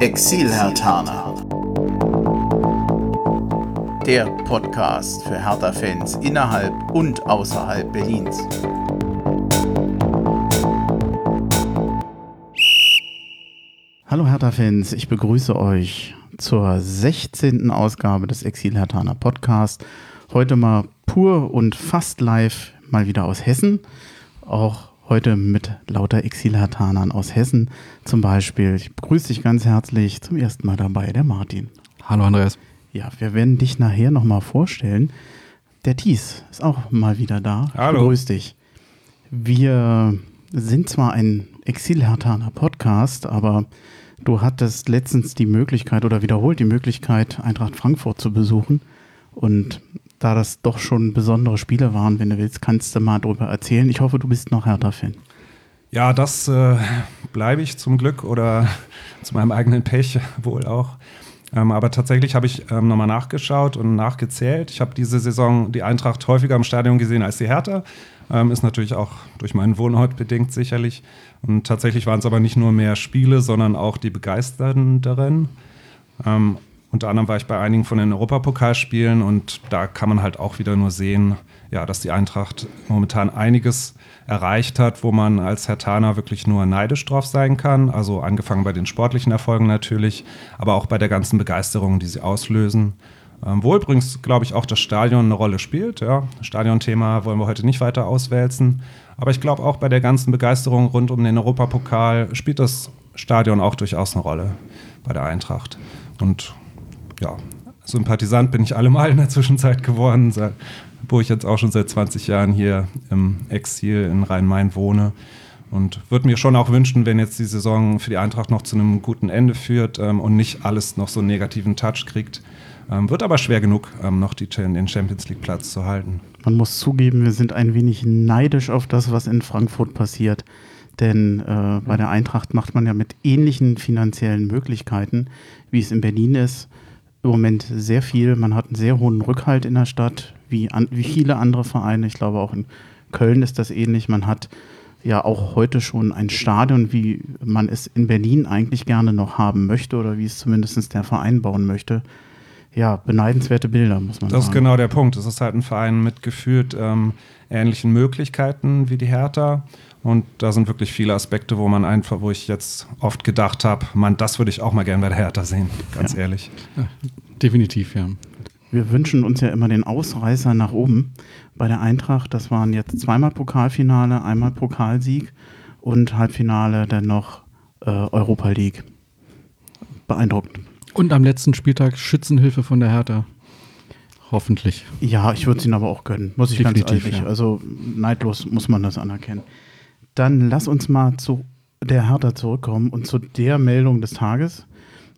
Exil-Hertaner. Der Podcast für Hertha-Fans innerhalb und außerhalb Berlins. Hallo Hertha-Fans, ich begrüße euch zur 16. Ausgabe des Exil-Hertaner Podcast. Heute mal pur und fast live mal wieder aus Hessen. Auch heute mit lauter Exilhatanern aus Hessen zum Beispiel. Ich begrüße dich ganz herzlich zum ersten Mal dabei, der Martin. Hallo Andreas. Ja, wir werden dich nachher nochmal vorstellen. Der Thies ist auch mal wieder da. Hallo. Grüß dich. Wir sind zwar ein Exilhataner Podcast, aber du hattest letztens die Möglichkeit oder wiederholt die Möglichkeit, Eintracht Frankfurt zu besuchen. Und da das doch schon besondere Spiele waren, wenn du willst, kannst du mal darüber erzählen. Ich hoffe, du bist noch Hertha-Fan. Ja, das äh, bleibe ich zum Glück oder zu meinem eigenen Pech wohl auch. Ähm, aber tatsächlich habe ich ähm, nochmal nachgeschaut und nachgezählt. Ich habe diese Saison die Eintracht häufiger im Stadion gesehen als die Hertha. Ähm, ist natürlich auch durch meinen Wohnort bedingt sicherlich. Und tatsächlich waren es aber nicht nur mehr Spiele, sondern auch die begeisternderen. Ähm, unter anderem war ich bei einigen von den Europapokalspielen und da kann man halt auch wieder nur sehen, ja, dass die Eintracht momentan einiges erreicht hat, wo man als Herr Hertaner wirklich nur neidisch drauf sein kann. Also angefangen bei den sportlichen Erfolgen natürlich, aber auch bei der ganzen Begeisterung, die sie auslösen. Ähm, wo übrigens, glaube ich, auch das Stadion eine Rolle spielt. Ja. Stadionthema wollen wir heute nicht weiter auswälzen. Aber ich glaube auch bei der ganzen Begeisterung rund um den Europapokal spielt das Stadion auch durchaus eine Rolle bei der Eintracht. Und ja, Sympathisant bin ich allemal in der Zwischenzeit geworden, wo ich jetzt auch schon seit 20 Jahren hier im Exil in Rhein-Main wohne. Und würde mir schon auch wünschen, wenn jetzt die Saison für die Eintracht noch zu einem guten Ende führt ähm, und nicht alles noch so einen negativen Touch kriegt. Ähm, wird aber schwer genug, ähm, noch die, den Champions League Platz zu halten. Man muss zugeben, wir sind ein wenig neidisch auf das, was in Frankfurt passiert. Denn äh, bei der Eintracht macht man ja mit ähnlichen finanziellen Möglichkeiten, wie es in Berlin ist, im Moment sehr viel. Man hat einen sehr hohen Rückhalt in der Stadt, wie, an, wie viele andere Vereine. Ich glaube, auch in Köln ist das ähnlich. Man hat ja auch heute schon ein Stadion, wie man es in Berlin eigentlich gerne noch haben möchte oder wie es zumindest der Verein bauen möchte. Ja, beneidenswerte Bilder, muss man das sagen. Das ist genau der Punkt. Es ist halt ein Verein mit gefühlt ähm, ähnlichen Möglichkeiten wie die Hertha. Und da sind wirklich viele Aspekte, wo man einfach, wo ich jetzt oft gedacht habe, man, das würde ich auch mal gerne bei der Hertha sehen, ganz ja. ehrlich. Ja, definitiv, ja. Wir wünschen uns ja immer den Ausreißer nach oben bei der Eintracht. Das waren jetzt zweimal Pokalfinale, einmal Pokalsieg und Halbfinale dann noch äh, Europa League. Beeindruckend. Und am letzten Spieltag Schützenhilfe von der Hertha. Hoffentlich. Ja, ich würde es ihnen aber auch gönnen, muss ich Definitiv, ganz ehrlich. Ja. Also neidlos muss man das anerkennen. Dann lass uns mal zu der Hertha zurückkommen und zu der Meldung des Tages.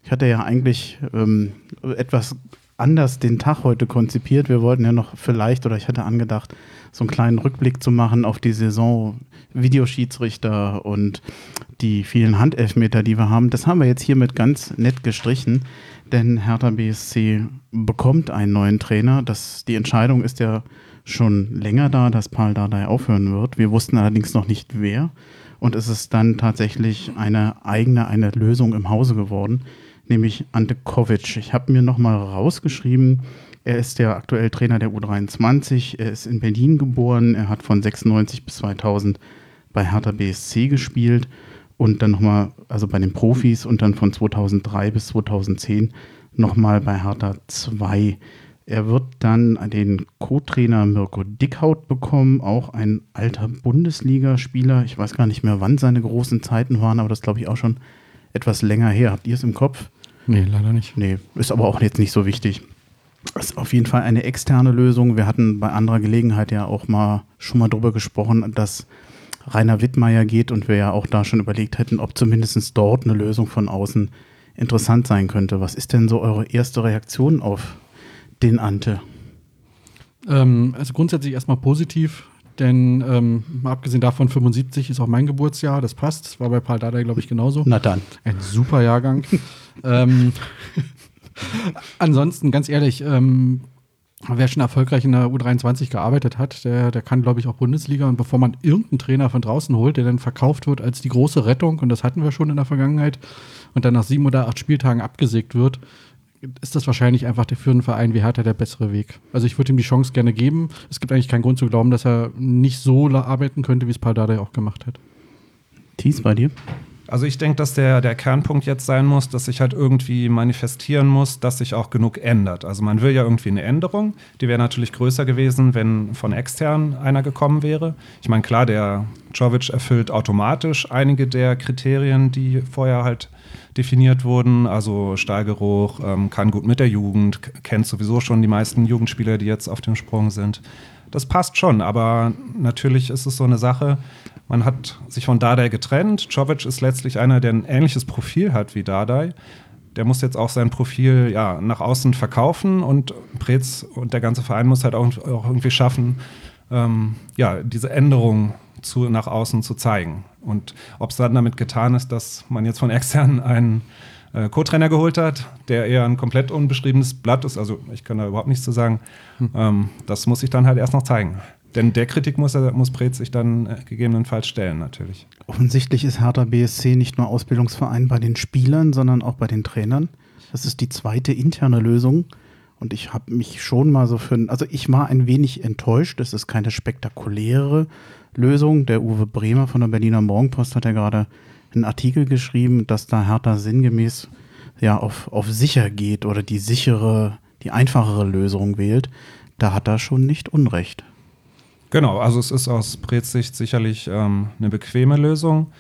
Ich hatte ja eigentlich ähm, etwas anders den Tag heute konzipiert. Wir wollten ja noch vielleicht, oder ich hatte angedacht, so einen kleinen Rückblick zu machen auf die Saison, Videoschiedsrichter und die vielen Handelfmeter, die wir haben. Das haben wir jetzt hiermit ganz nett gestrichen, denn Hertha BSC bekommt einen neuen Trainer. Das, die Entscheidung ist ja schon länger da, dass Paul Dardai aufhören wird. Wir wussten allerdings noch nicht wer. Und es ist dann tatsächlich eine eigene, eine Lösung im Hause geworden, nämlich Ante Kovic. Ich habe mir nochmal rausgeschrieben, er ist der aktuell Trainer der U23. Er ist in Berlin geboren. Er hat von 96 bis 2000 bei Hertha BSC gespielt und dann nochmal, also bei den Profis und dann von 2003 bis 2010 nochmal bei Hertha 2. Er wird dann den Co-Trainer Mirko Dickhaut bekommen, auch ein alter Bundesligaspieler. Ich weiß gar nicht mehr, wann seine großen Zeiten waren, aber das glaube ich auch schon etwas länger her. Habt ihr es im Kopf? Nee, leider nicht. Nee, ist aber auch jetzt nicht so wichtig. Das ist auf jeden Fall eine externe Lösung. Wir hatten bei anderer Gelegenheit ja auch mal schon mal drüber gesprochen, dass Rainer Wittmeier geht und wir ja auch da schon überlegt hätten, ob zumindest dort eine Lösung von außen interessant sein könnte. Was ist denn so eure erste Reaktion auf den Ante? Ähm, also grundsätzlich erstmal positiv, denn ähm, abgesehen davon, 75 ist auch mein Geburtsjahr, das passt. Das war bei Paul Dardai, glaube ich, genauso. Na dann. Ein super Jahrgang. ähm, ansonsten, ganz ehrlich, ähm, wer schon erfolgreich in der U23 gearbeitet hat, der, der kann, glaube ich, auch Bundesliga. Und bevor man irgendeinen Trainer von draußen holt, der dann verkauft wird als die große Rettung, und das hatten wir schon in der Vergangenheit, und dann nach sieben oder acht Spieltagen abgesägt wird, ist das wahrscheinlich einfach für einen Verein wie Hertha der bessere Weg. Also ich würde ihm die Chance gerne geben. Es gibt eigentlich keinen Grund zu glauben, dass er nicht so arbeiten könnte, wie es Paldada auch gemacht hat. Thies, bei dir? Also ich denke, dass der, der Kernpunkt jetzt sein muss, dass sich halt irgendwie manifestieren muss, dass sich auch genug ändert. Also man will ja irgendwie eine Änderung. Die wäre natürlich größer gewesen, wenn von extern einer gekommen wäre. Ich meine, klar, der Jovic erfüllt automatisch einige der Kriterien, die vorher halt definiert wurden. Also Stahlgeruch, ähm, kann gut mit der Jugend, kennt sowieso schon die meisten Jugendspieler, die jetzt auf dem Sprung sind. Das passt schon, aber natürlich ist es so eine Sache, man hat sich von Dardai getrennt. Jovic ist letztlich einer, der ein ähnliches Profil hat wie Dardai. Der muss jetzt auch sein Profil ja, nach außen verkaufen und Preetz und der ganze Verein muss halt auch, auch irgendwie schaffen, ähm, ja, diese Änderung zu, nach außen zu zeigen. Und ob es dann damit getan ist, dass man jetzt von extern einen äh, Co-Trainer geholt hat, der eher ein komplett unbeschriebenes Blatt ist, also ich kann da überhaupt nichts zu sagen, hm. ähm, das muss ich dann halt erst noch zeigen. Denn der Kritik muss, er, muss Brez sich dann äh, gegebenenfalls stellen, natürlich. Offensichtlich ist Hertha BSC nicht nur Ausbildungsverein bei den Spielern, sondern auch bei den Trainern. Das ist die zweite interne Lösung. Und ich habe mich schon mal so für, also ich war ein wenig enttäuscht. Das ist keine spektakuläre Lösung. Der Uwe Bremer von der Berliner Morgenpost hat ja gerade einen Artikel geschrieben, dass da Hertha sinngemäß ja auf, auf sicher geht oder die sichere, die einfachere Lösung wählt. Da hat er schon nicht Unrecht. Genau, also es ist aus Sicht sicherlich ähm, eine bequeme Lösung.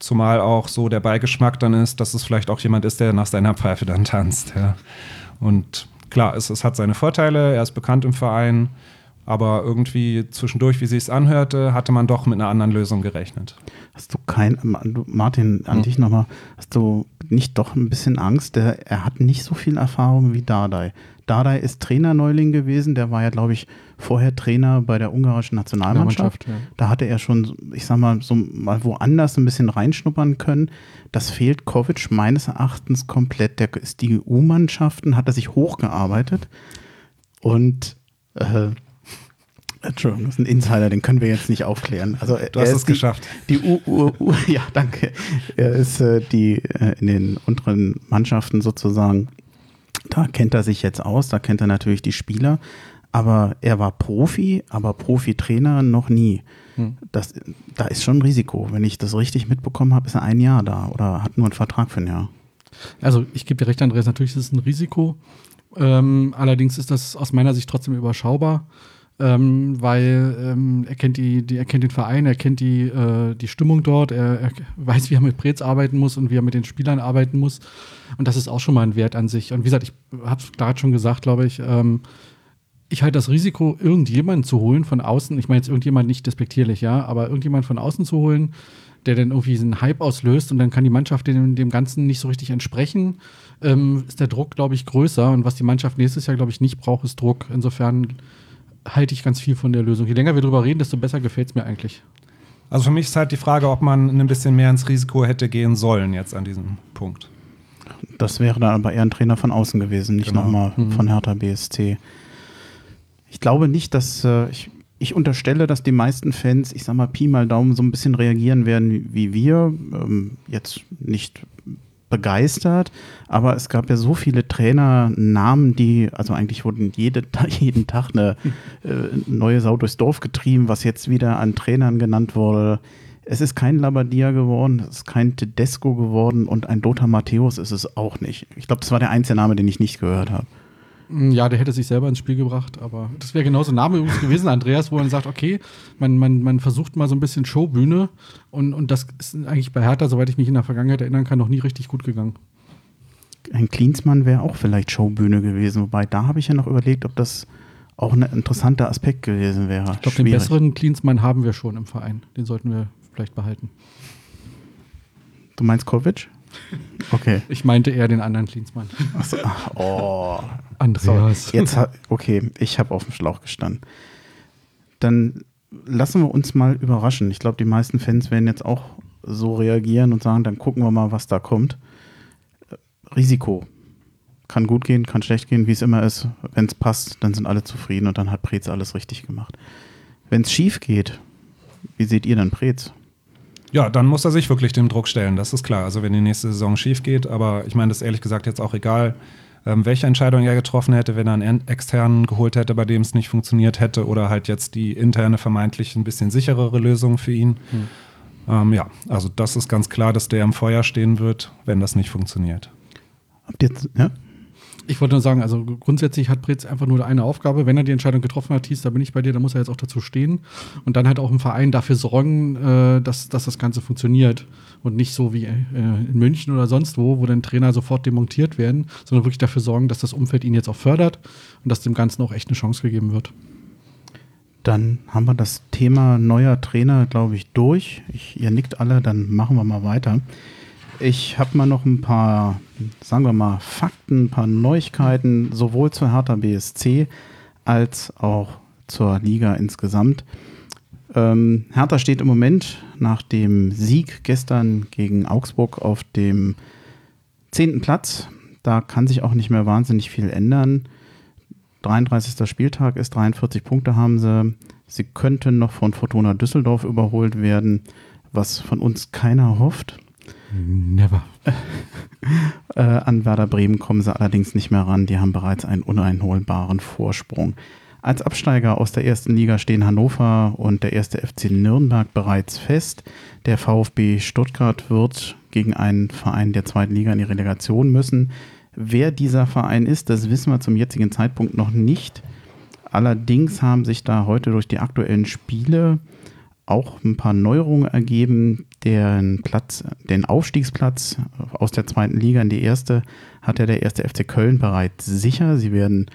Zumal auch so der Beigeschmack dann ist, dass es vielleicht auch jemand ist, der nach seiner Pfeife dann tanzt. Ja. Und klar, es, es hat seine Vorteile, er ist bekannt im Verein, aber irgendwie zwischendurch, wie sie es anhörte, hatte man doch mit einer anderen Lösung gerechnet. Hast du kein, Martin, an hm. dich nochmal, hast du nicht doch ein bisschen Angst? Der, er hat nicht so viel Erfahrung wie Dardai. Dardai ist Trainerneuling gewesen, der war ja, glaube ich, vorher Trainer bei der ungarischen Nationalmannschaft. Ja. Da hatte er schon, ich sag mal, so mal woanders ein bisschen reinschnuppern können. Das fehlt Kovic meines Erachtens komplett. Der ist die EU-Mannschaften, hat er sich hochgearbeitet und äh, Entschuldigung, das ist ein Insider, den können wir jetzt nicht aufklären. Also, du hast es die, geschafft. Die U, U, U, ja, danke. Er ist äh, die äh, in den unteren Mannschaften sozusagen, da kennt er sich jetzt aus, da kennt er natürlich die Spieler, aber er war Profi, aber Profi-Trainer noch nie. Hm. Das, da ist schon ein Risiko. Wenn ich das richtig mitbekommen habe, ist er ein Jahr da oder hat nur einen Vertrag für ein Jahr. Also ich gebe dir recht, Andreas, natürlich ist es ein Risiko. Ähm, allerdings ist das aus meiner Sicht trotzdem überschaubar ähm, weil ähm, er, kennt die, die, er kennt den Verein, er kennt die, äh, die Stimmung dort, er, er, weiß, wie er mit Brez arbeiten muss und wie er mit den Spielern arbeiten muss. Und das ist auch schon mal ein Wert an sich. Und wie gesagt, ich habe es gerade schon gesagt, glaube ich, ähm, ich halte das Risiko, irgendjemanden zu holen von außen, ich meine jetzt irgendjemand nicht despektierlich, ja, aber irgendjemand von außen zu holen, der dann irgendwie einen Hype auslöst und dann kann die Mannschaft dem, dem Ganzen nicht so richtig entsprechen, ähm, ist der Druck, glaube ich, größer. Und was die Mannschaft nächstes Jahr, glaube ich, nicht braucht, ist Druck. Insofern halte ich ganz viel von der Lösung. Je länger wir darüber reden, desto besser gefällt es mir eigentlich. Also für mich ist halt die Frage, ob man ein bisschen mehr ins Risiko hätte gehen sollen jetzt an diesem Punkt. Das wäre dann aber eher ein Trainer von außen gewesen, nicht genau. nochmal mhm. von Hertha BSC. Ich glaube nicht, dass äh, ich, ich unterstelle, dass die meisten Fans, ich sag mal Pi mal Daumen, so ein bisschen reagieren werden wie wir. Ähm, jetzt nicht begeistert, aber es gab ja so viele Trainernamen, die, also eigentlich wurden jede, jeden Tag eine äh, neue Sau durchs Dorf getrieben, was jetzt wieder an Trainern genannt wurde. Es ist kein Labadia geworden, es ist kein Tedesco geworden und ein Lothar Matthäus ist es auch nicht. Ich glaube, das war der einzige Name, den ich nicht gehört habe. Mm, ja, der hätte sich selber ins Spiel gebracht, aber das wäre genauso ein Name übrigens gewesen, Andreas, wo man sagt, okay, man, man, man versucht mal so ein bisschen Showbühne und, und das ist eigentlich bei Hertha, soweit ich mich in der Vergangenheit erinnern kann, noch nie richtig gut gegangen. Ein Klinsmann wäre auch vielleicht Showbühne gewesen, wobei da habe ich ja noch überlegt, ob das auch ein interessanter Aspekt gewesen wäre. Ich glaube, den besseren Klinsmann haben wir schon im Verein. Den sollten wir vielleicht behalten. Du meinst Kovic? Okay. Ich meinte eher den anderen Klinsmann. So, oh. Andreas. So, jetzt, okay, ich habe auf dem Schlauch gestanden. Dann lassen wir uns mal überraschen. Ich glaube, die meisten Fans werden jetzt auch so reagieren und sagen, dann gucken wir mal, was da kommt. Risiko. kann gut gehen, kann schlecht gehen, wie es immer ist. Wenn es passt, dann sind alle zufrieden und dann hat Preetz alles richtig gemacht. Wenn es schief geht, wie seht ihr dann Preetz? Ja, dann muss er sich wirklich dem Druck stellen, das ist klar. Also wenn die nächste Saison schief geht, aber ich meine, das ist ehrlich gesagt jetzt auch egal, ähm, welche Entscheidung er getroffen hätte, wenn er einen externen geholt hätte, bei dem es nicht funktioniert hätte oder halt jetzt die interne vermeintlich ein bisschen sicherere Lösung für ihn. Hm. Ähm, ja, also das ist ganz klar, dass der im Feuer stehen wird, wenn das nicht funktioniert. Habt ihr, ja? Ich wollte nur sagen, also grundsätzlich hat Pretz einfach nur eine Aufgabe. Wenn er die Entscheidung getroffen hat, hieß, da bin ich bei dir, dann muss er jetzt auch dazu stehen und dann halt auch im Verein dafür sorgen, äh, dass, dass das Ganze funktioniert und nicht so wie äh, in München oder sonst wo, wo dann Trainer sofort demontiert werden, sondern wirklich dafür sorgen, dass das Umfeld ihn jetzt auch fördert und dass dem Ganzen auch echt eine Chance gegeben wird. Dann haben wir das Thema neuer Trainer, glaube ich, durch. Ich, ihr nickt alle, dann machen wir mal weiter. Ich habe mal noch ein paar, sagen wir mal, Fakten, ein paar Neuigkeiten, sowohl zur Hertha BSC als auch zur Liga insgesamt. Ähm, Hertha steht im Moment nach dem Sieg gestern gegen Augsburg auf dem zehnten Platz. Da kann sich auch nicht mehr wahnsinnig viel ändern. 33. Spieltag ist, 43 Punkte haben sie. Sie könnten noch von Fortuna Düsseldorf überholt werden, was von uns keiner hofft. Never. äh, an Werder Bremen kommen sie allerdings nicht mehr ran. Die haben bereits einen uneinholbaren Vorsprung. Als Absteiger aus der ersten Liga stehen Hannover und der erste FC Nürnberg bereits fest. Der VfB Stuttgart wird gegen einen Verein der zweiten Liga in die Relegation müssen. Wer dieser Verein ist, das wissen wir zum jetzigen Zeitpunkt noch nicht. Allerdings haben sich da heute durch die aktuellen Spiele auch ein paar Neuerungen ergeben. Den Platz, den Aufstiegsplatz aus der zweiten Liga in die erste hat ja der erste FC Köln bereits sicher. Sie werden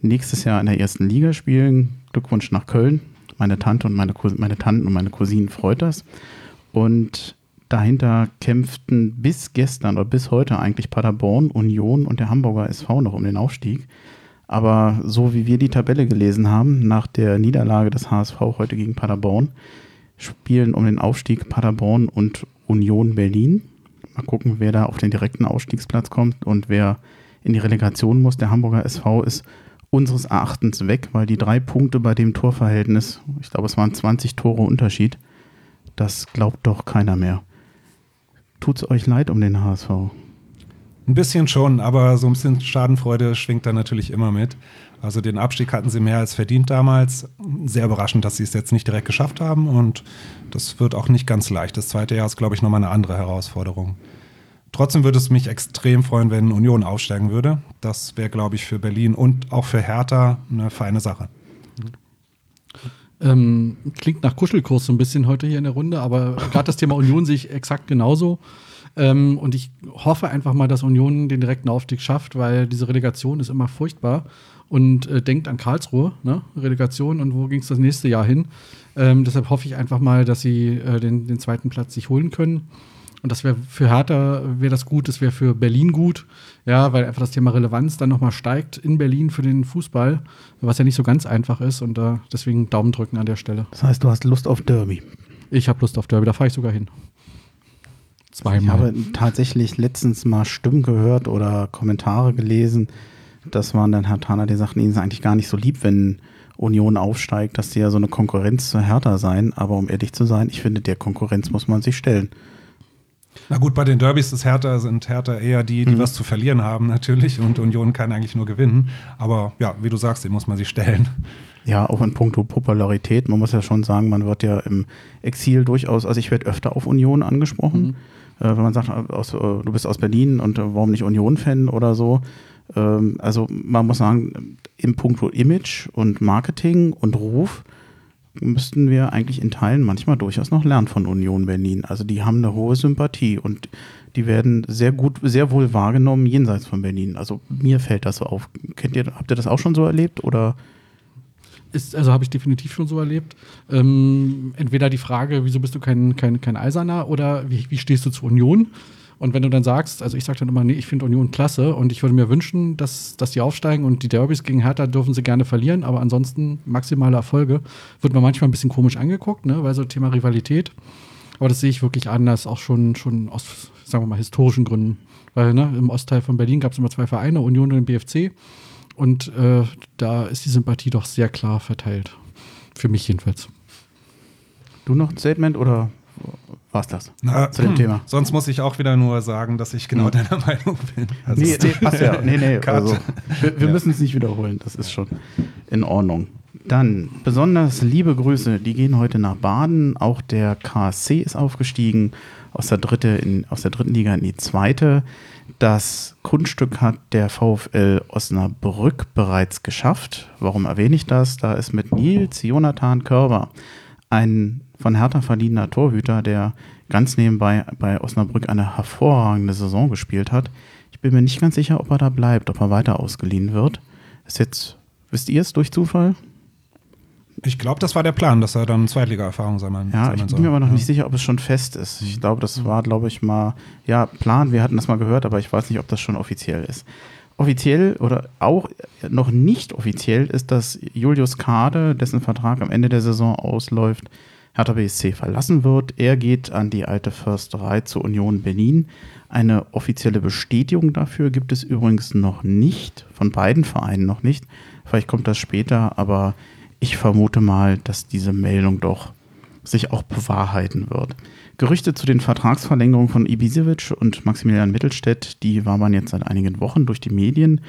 nächstes Jahr in der ersten Liga spielen. Glückwunsch nach Köln. Meine Tante und meine, meine Tanten und meine Cousinen freut das. Und Dahinter kämpften bis gestern oder bis heute eigentlich Paderborn, Union und der Hamburger SV noch um den Aufstieg. Aber so wie wir die Tabelle gelesen haben, nach der Niederlage des HSV heute gegen Paderborn, spielen um den Aufstieg Paderborn und Union Berlin. Mal gucken, wer da auf den direkten Ausstiegsplatz kommt und wer in die Relegation muss. Der Hamburger SV ist unseres Erachtens weg, weil die drei Punkte bei dem Torverhältnis, ich glaube, es waren 20 Tore Unterschied, das glaubt doch keiner mehr. Tut es euch leid um den HSV? Ein bisschen schon, aber so ein bisschen Schadenfreude schwingt da natürlich immer mit. Also den Abstieg hatten sie mehr als verdient damals. Sehr überraschend, dass sie es jetzt nicht direkt geschafft haben und das wird auch nicht ganz leicht. Das zweite Jahr ist, glaube ich, nochmal eine andere Herausforderung. Trotzdem würde es mich extrem freuen, wenn Union aufsteigen würde. Das wäre, glaube ich, für Berlin und auch für Hertha eine feine Sache. Ähm, klingt nach Kuschelkurs so ein bisschen heute hier in der Runde, aber gerade das Thema Union sehe ich exakt genauso. Ähm, und ich hoffe einfach mal, dass Union den direkten Aufstieg schafft, weil diese Relegation ist immer furchtbar. Und äh, denkt an Karlsruhe, ne? Relegation und wo ging es das nächste Jahr hin. Ähm, deshalb hoffe ich einfach mal, dass sie äh, den, den zweiten Platz sich holen können. Und das wäre für Hertha wäre das gut, das wäre für Berlin gut, ja, weil einfach das Thema Relevanz dann nochmal steigt in Berlin für den Fußball, was ja nicht so ganz einfach ist und äh, deswegen Daumen drücken an der Stelle. Das heißt, du hast Lust auf Derby. Ich habe Lust auf Derby, da fahre ich sogar hin. Zweimal. Ich habe tatsächlich letztens mal Stimmen gehört oder Kommentare gelesen. Das waren dann Herr Thaler, die sagten, ihnen ist eigentlich gar nicht so lieb, wenn Union aufsteigt, dass sie ja so eine Konkurrenz zu Hertha sein. Aber um ehrlich zu sein, ich finde, der Konkurrenz muss man sich stellen. Na gut, bei den Derbys ist Hertha, sind Hertha eher die, die mhm. was zu verlieren haben natürlich und Union kann eigentlich nur gewinnen. Aber ja, wie du sagst, den muss man sich stellen. Ja, auch in puncto Popularität. Man muss ja schon sagen, man wird ja im Exil durchaus, also ich werde öfter auf Union angesprochen. Mhm. Äh, wenn man sagt, aus, äh, du bist aus Berlin und äh, warum nicht Union-Fan oder so. Ähm, also man muss sagen, im puncto Image und Marketing und Ruf müssten wir eigentlich in Teilen manchmal durchaus noch lernen von Union Berlin. Also die haben eine hohe Sympathie und die werden sehr gut, sehr wohl wahrgenommen jenseits von Berlin. Also mir fällt das so auf. Kennt ihr, habt ihr das auch schon so erlebt oder? Ist, also habe ich definitiv schon so erlebt. Ähm, entweder die Frage, wieso bist du kein, kein, kein Eiserner oder wie, wie stehst du zur Union? Und wenn du dann sagst, also ich sage dann immer, nee, ich finde Union klasse und ich würde mir wünschen, dass, dass die aufsteigen und die Derbys gegen Hertha dürfen sie gerne verlieren, aber ansonsten maximale Erfolge, wird man manchmal ein bisschen komisch angeguckt, ne, weil so Thema Rivalität. Aber das sehe ich wirklich anders, auch schon, schon aus, sagen wir mal, historischen Gründen. Weil ne, im Ostteil von Berlin gab es immer zwei Vereine, Union und den BFC. Und äh, da ist die Sympathie doch sehr klar verteilt. Für mich jedenfalls. Du noch ein Statement oder war es das Na, zu dem hm, Thema? Sonst muss ich auch wieder nur sagen, dass ich genau hm. deiner Meinung bin. Also nee, nee, passt ja. Nee, nee, also, wir, wir ja. müssen es nicht wiederholen. Das ist schon in Ordnung. Dann besonders liebe Grüße, die gehen heute nach Baden. Auch der KSC ist aufgestiegen aus der, dritte in, aus der dritten Liga in die zweite. Das Kunststück hat der VfL Osnabrück bereits geschafft. Warum erwähne ich das? Da ist mit Nils Jonathan Körber ein von Hertha verdienter Torhüter, der ganz nebenbei bei Osnabrück eine hervorragende Saison gespielt hat. Ich bin mir nicht ganz sicher, ob er da bleibt, ob er weiter ausgeliehen wird. Ist jetzt, wisst ihr es durch Zufall? Ich glaube, das war der Plan, dass er dann Zweitliga-Erfahrung sammeln Ja, ich bin mir aber noch ja. nicht sicher, ob es schon fest ist. Ich glaube, das war, glaube ich, mal, ja, Plan, wir hatten das mal gehört, aber ich weiß nicht, ob das schon offiziell ist. Offiziell oder auch noch nicht offiziell ist, dass Julius Kade, dessen Vertrag am Ende der Saison ausläuft, Hertha BSC verlassen wird. Er geht an die alte Försterei zur Union Berlin. Eine offizielle Bestätigung dafür gibt es übrigens noch nicht, von beiden Vereinen noch nicht. Vielleicht kommt das später, aber ich vermute mal, dass diese Meldung doch sich auch bewahrheiten wird. Gerüchte zu den Vertragsverlängerungen von Ibisevic und Maximilian Mittelstädt, die war man jetzt seit einigen Wochen durch die Medien.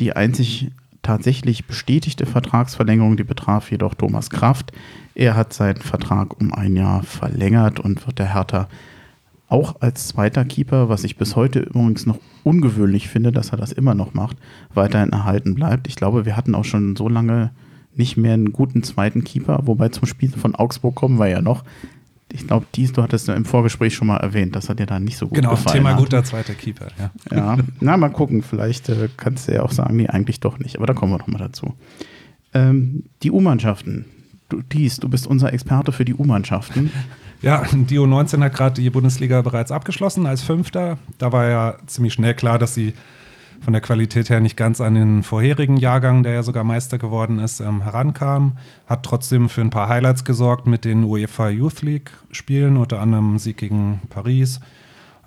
Die einzig tatsächlich bestätigte Vertragsverlängerung, die betraf jedoch Thomas Kraft. Er hat seinen Vertrag um ein Jahr verlängert und wird der Hertha auch als zweiter Keeper, was ich bis heute übrigens noch ungewöhnlich finde, dass er das immer noch macht, weiterhin erhalten bleibt. Ich glaube, wir hatten auch schon so lange nicht mehr einen guten zweiten Keeper, wobei zum Spiel von Augsburg kommen wir ja noch. Ich glaube, dies, du hattest im Vorgespräch schon mal erwähnt, das hat dir da nicht so gut genau, gefallen. Genau, Thema guter zweiter Keeper, ja. Ja, na, mal gucken, vielleicht äh, kannst du ja auch sagen, nee, eigentlich doch nicht, aber da kommen wir noch mal dazu. Ähm, die U-Mannschaften. Du, dies, du bist unser Experte für die U-Mannschaften. Ja, die U19 hat gerade die Bundesliga bereits abgeschlossen als Fünfter. Da war ja ziemlich schnell klar, dass sie von der Qualität her nicht ganz an den vorherigen Jahrgang, der ja sogar Meister geworden ist, ähm, herankam. Hat trotzdem für ein paar Highlights gesorgt mit den UEFA Youth League Spielen, unter anderem Sieg gegen Paris.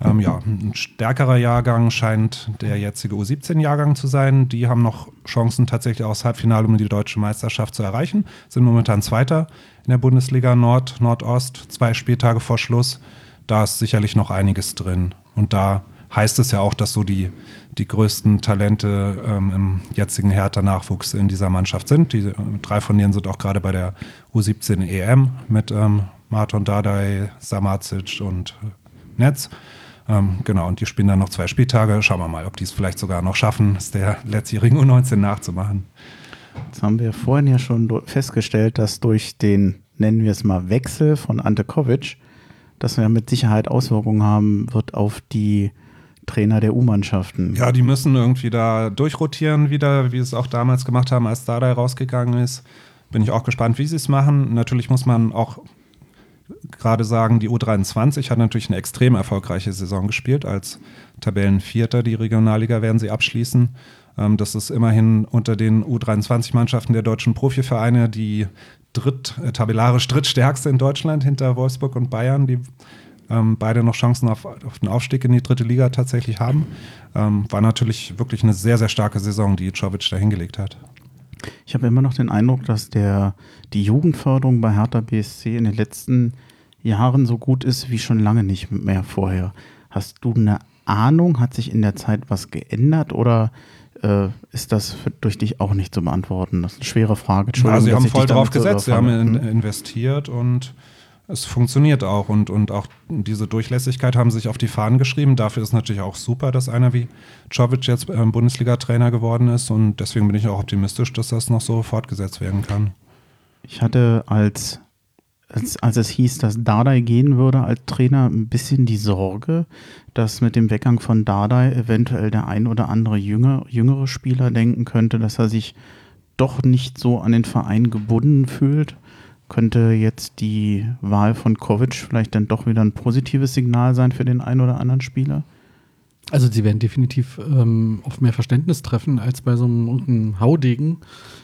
Ähm, ja, ein stärkerer Jahrgang scheint der jetzige U17-Jahrgang zu sein. Die haben noch Chancen tatsächlich aus Halbfinale um die deutsche Meisterschaft zu erreichen. Sind momentan Zweiter in der Bundesliga Nord, Nordost, zwei Spieltage vor Schluss. Da ist sicherlich noch einiges drin. Und da heißt es ja auch, dass so die, die größten Talente ähm, im jetzigen Hertha-Nachwuchs in dieser Mannschaft sind. Die, drei von denen sind auch gerade bei der U17 EM mit ähm, Marton Dardai, Samacic und Netz. Ähm, genau, und die spielen dann noch zwei Spieltage. Schauen wir mal, ob die es vielleicht sogar noch schaffen, es der letztjährigen U19 nachzumachen. Jetzt haben wir vorhin ja schon festgestellt, dass durch den, nennen wir es mal, Wechsel von Ante Kovic, dass er mit Sicherheit Auswirkungen haben wird auf die Trainer der U-Mannschaften. Ja, die müssen irgendwie da durchrotieren wieder, wie es auch damals gemacht haben, als Dardai rausgegangen ist. Bin ich auch gespannt, wie sie es machen. Natürlich muss man auch gerade sagen, die U23 hat natürlich eine extrem erfolgreiche Saison gespielt. Als Tabellenvierter die Regionalliga werden sie abschließen. Ähm, das ist immerhin unter den U23-Mannschaften der deutschen Profivereine die dritt, äh, tabellarisch drittstärkste in Deutschland hinter Wolfsburg und Bayern. Die ähm, beide noch Chancen auf, auf, den Aufstieg in die dritte Liga tatsächlich haben. Ähm, war natürlich wirklich eine sehr, sehr starke Saison, die Jovic da hingelegt hat. Ich habe immer noch den Eindruck, dass der, die Jugendförderung bei Hertha BSC in den letzten Jahren so gut ist wie schon lange nicht mehr vorher. Hast du eine Ahnung? Hat sich in der Zeit was geändert oder äh, ist das für, durch dich auch nicht zu beantworten? Das ist eine schwere Frage. Ja, sie haben voll drauf gesetzt, sie haben in, hm? investiert und es funktioniert auch und, und auch diese Durchlässigkeit haben sich auf die Fahnen geschrieben. Dafür ist natürlich auch super, dass einer wie Czovic jetzt äh, Bundesliga-Trainer geworden ist und deswegen bin ich auch optimistisch, dass das noch so fortgesetzt werden kann. Ich hatte als, als, als es hieß, dass Dardai gehen würde als Trainer, ein bisschen die Sorge, dass mit dem Weggang von Dardai eventuell der ein oder andere jünger, jüngere Spieler denken könnte, dass er sich doch nicht so an den Verein gebunden fühlt könnte jetzt die Wahl von Kovic vielleicht dann doch wieder ein positives Signal sein für den einen oder anderen Spieler? Also sie werden definitiv ähm, auf mehr Verständnis treffen als bei so einem, Haudegen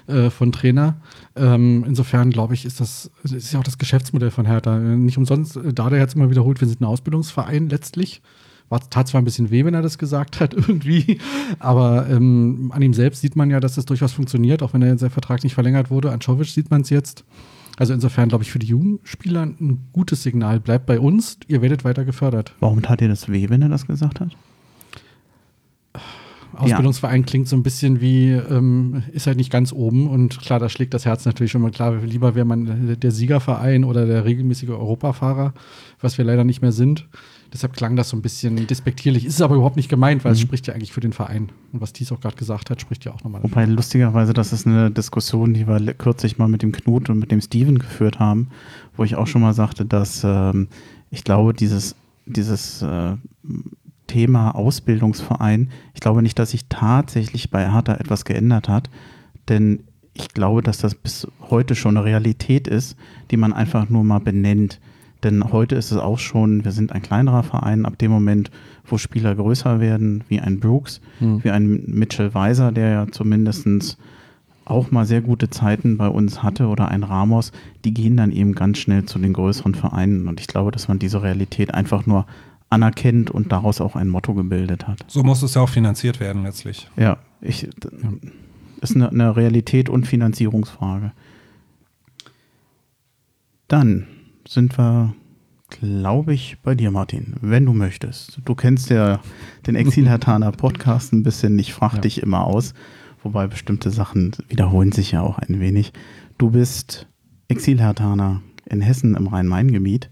äh, von Trainer. Ähm, insofern glaube ich, ist das, ist ja auch das Geschäftsmodell von Hertha. Nicht umsonst, äh, da der jetzt immer wiederholt, wir sind ein Ausbildungsverein letztlich. War, tat zwar ein bisschen weh, wenn er das gesagt hat, irgendwie, aber ähm, an ihm selbst sieht man ja, dass das durchaus funktioniert, auch wenn er sein Vertrag nicht verlängert wurde. An Czovic sieht man es jetzt. Also insofern glaube ich für die Jugendspieler ein gutes Signal. Bleibt bei uns, ihr werdet weiter gefördert. Warum tat ihr das weh, wenn er das gesagt hat? Ausbildungsverein ja. klingt so ein bisschen wie, ähm, ist halt nicht ganz oben und klar, da schlägt das Herz natürlich schon mal klar. Lieber wäre man der Siegerverein oder der regelmäßige Europafahrer, was wir leider nicht mehr sind. Deshalb klang das so ein bisschen despektierlich. Ist es aber überhaupt nicht gemeint, weil mhm. es spricht ja eigentlich für den Verein. Und was Thies auch gerade gesagt hat, spricht ja auch nochmal. Wobei lustigerweise, das ist eine Diskussion, die wir kürzlich mal mit dem Knut und mit dem Steven geführt haben, wo ich auch schon mal sagte, dass ähm, ich glaube, dieses, dieses äh, Thema Ausbildungsverein, ich glaube nicht, dass sich tatsächlich bei Hertha etwas geändert hat, denn ich glaube, dass das bis heute schon eine Realität ist, die man einfach nur mal benennt. Denn heute ist es auch schon, wir sind ein kleinerer Verein, ab dem Moment, wo Spieler größer werden, wie ein Brooks, mhm. wie ein Mitchell Weiser, der ja zumindest auch mal sehr gute Zeiten bei uns hatte, oder ein Ramos, die gehen dann eben ganz schnell zu den größeren Vereinen. Und ich glaube, dass man diese Realität einfach nur anerkennt und daraus auch ein Motto gebildet hat. So muss es ja auch finanziert werden letztlich. Ja, ich, ist eine, eine Realität und Finanzierungsfrage. Dann sind wir, glaube ich, bei dir, Martin, wenn du möchtest. Du kennst ja den Exilhertaner Podcast ein bisschen, ich frage ja. dich immer aus, wobei bestimmte Sachen wiederholen sich ja auch ein wenig. Du bist Exilhertaner in Hessen im Rhein-Main-Gebiet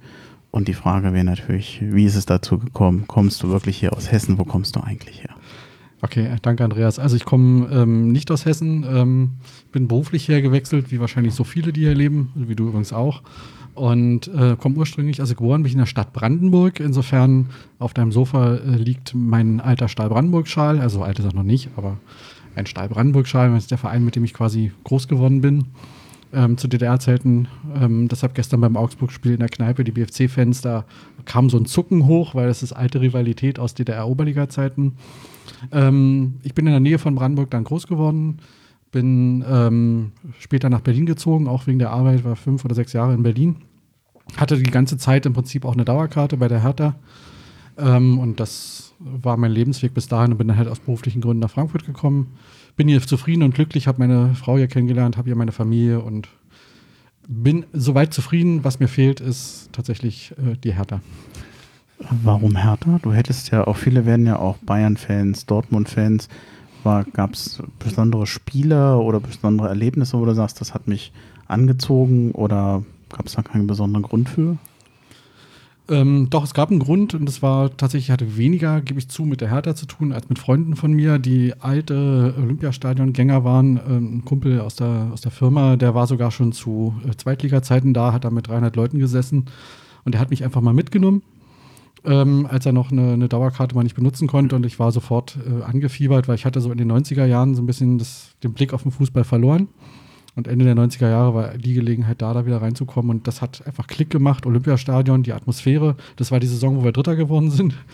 und die Frage wäre natürlich, wie ist es dazu gekommen? Kommst du wirklich hier aus Hessen? Wo kommst du eigentlich her? Okay, danke Andreas. Also ich komme ähm, nicht aus Hessen, ähm, bin beruflich hergewechselt, wie wahrscheinlich so viele, die hier leben, wie du übrigens auch. Und äh, komme ursprünglich, also geboren bin ich in der Stadt Brandenburg. Insofern auf deinem Sofa äh, liegt mein alter Stahl-Brandenburg-Schal. Also alt ist er noch nicht, aber ein Stahl-Brandenburg-Schal. Das ist der Verein, mit dem ich quasi groß geworden bin ähm, zu DDR-Zeiten. Ähm, deshalb gestern beim Augsburg-Spiel in der Kneipe, die BFC-Fans, da kam so ein Zucken hoch, weil das ist alte Rivalität aus DDR-Oberliga-Zeiten. Ähm, ich bin in der Nähe von Brandenburg dann groß geworden, bin ähm, später nach Berlin gezogen, auch wegen der Arbeit, war fünf oder sechs Jahre in Berlin. Hatte die ganze Zeit im Prinzip auch eine Dauerkarte bei der Hertha. Ähm, und das war mein Lebensweg bis dahin und bin dann halt aus beruflichen Gründen nach Frankfurt gekommen bin hier zufrieden und glücklich, habe meine Frau hier kennengelernt, habe hier meine Familie und bin soweit zufrieden. Was mir fehlt, ist tatsächlich äh, die Hertha. Warum Hertha? Du hättest ja auch, viele werden ja auch Bayern-Fans, Dortmund-Fans. Gab es besondere Spieler oder besondere Erlebnisse, wo du sagst, das hat mich angezogen oder gab es da keinen besonderen Grund für? Ähm, doch, es gab einen Grund und es war tatsächlich, hatte weniger, gebe ich zu, mit der Hertha zu tun, als mit Freunden von mir, die alte Olympiastadion-Gänger waren. Ähm, ein Kumpel aus der, aus der Firma, der war sogar schon zu äh, Zweitliga-Zeiten da, hat da mit 300 Leuten gesessen und der hat mich einfach mal mitgenommen, ähm, als er noch eine, eine, Dauerkarte mal nicht benutzen konnte und ich war sofort äh, angefiebert, weil ich hatte so in den 90er Jahren so ein bisschen das, den Blick auf den Fußball verloren. Und Ende der 90er Jahre war die Gelegenheit da, da wieder reinzukommen. Und das hat einfach Klick gemacht. Olympiastadion, die Atmosphäre. Das war die Saison, wo wir Dritter geworden sind.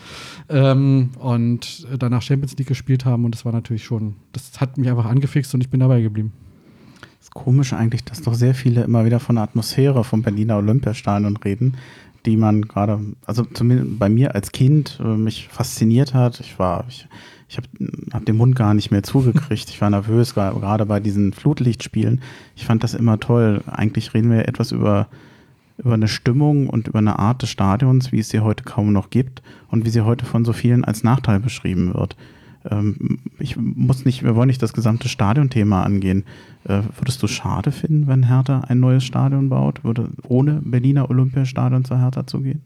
Ähm, und danach Champions League gespielt haben. Und das war natürlich schon, das hat mich einfach angefixt und ich bin dabei geblieben. Das ist komisch eigentlich, dass doch sehr viele immer wieder von der Atmosphäre vom Berliner Olympiastadion reden, die man gerade, also zumindest bei mir als Kind äh, mich fasziniert hat. Ich war, ich ich habe hab den Mund gar nicht mehr zugekriegt. Ich war nervös, gerade bei diesen Flutlichtspielen. Ich fand das immer toll. Eigentlich reden wir etwas über, über eine Stimmung und über eine Art des Stadions, wie es sie heute kaum noch gibt und wie sie heute von so vielen als Nachteil beschrieben wird. Ähm, ich muss nicht, wir wollen nicht das gesamte Stadionthema angehen. Äh, würdest du schade finden, wenn Hertha ein neues Stadion baut, würde ohne Berliner Olympiastadion zur Hertha zu gehen?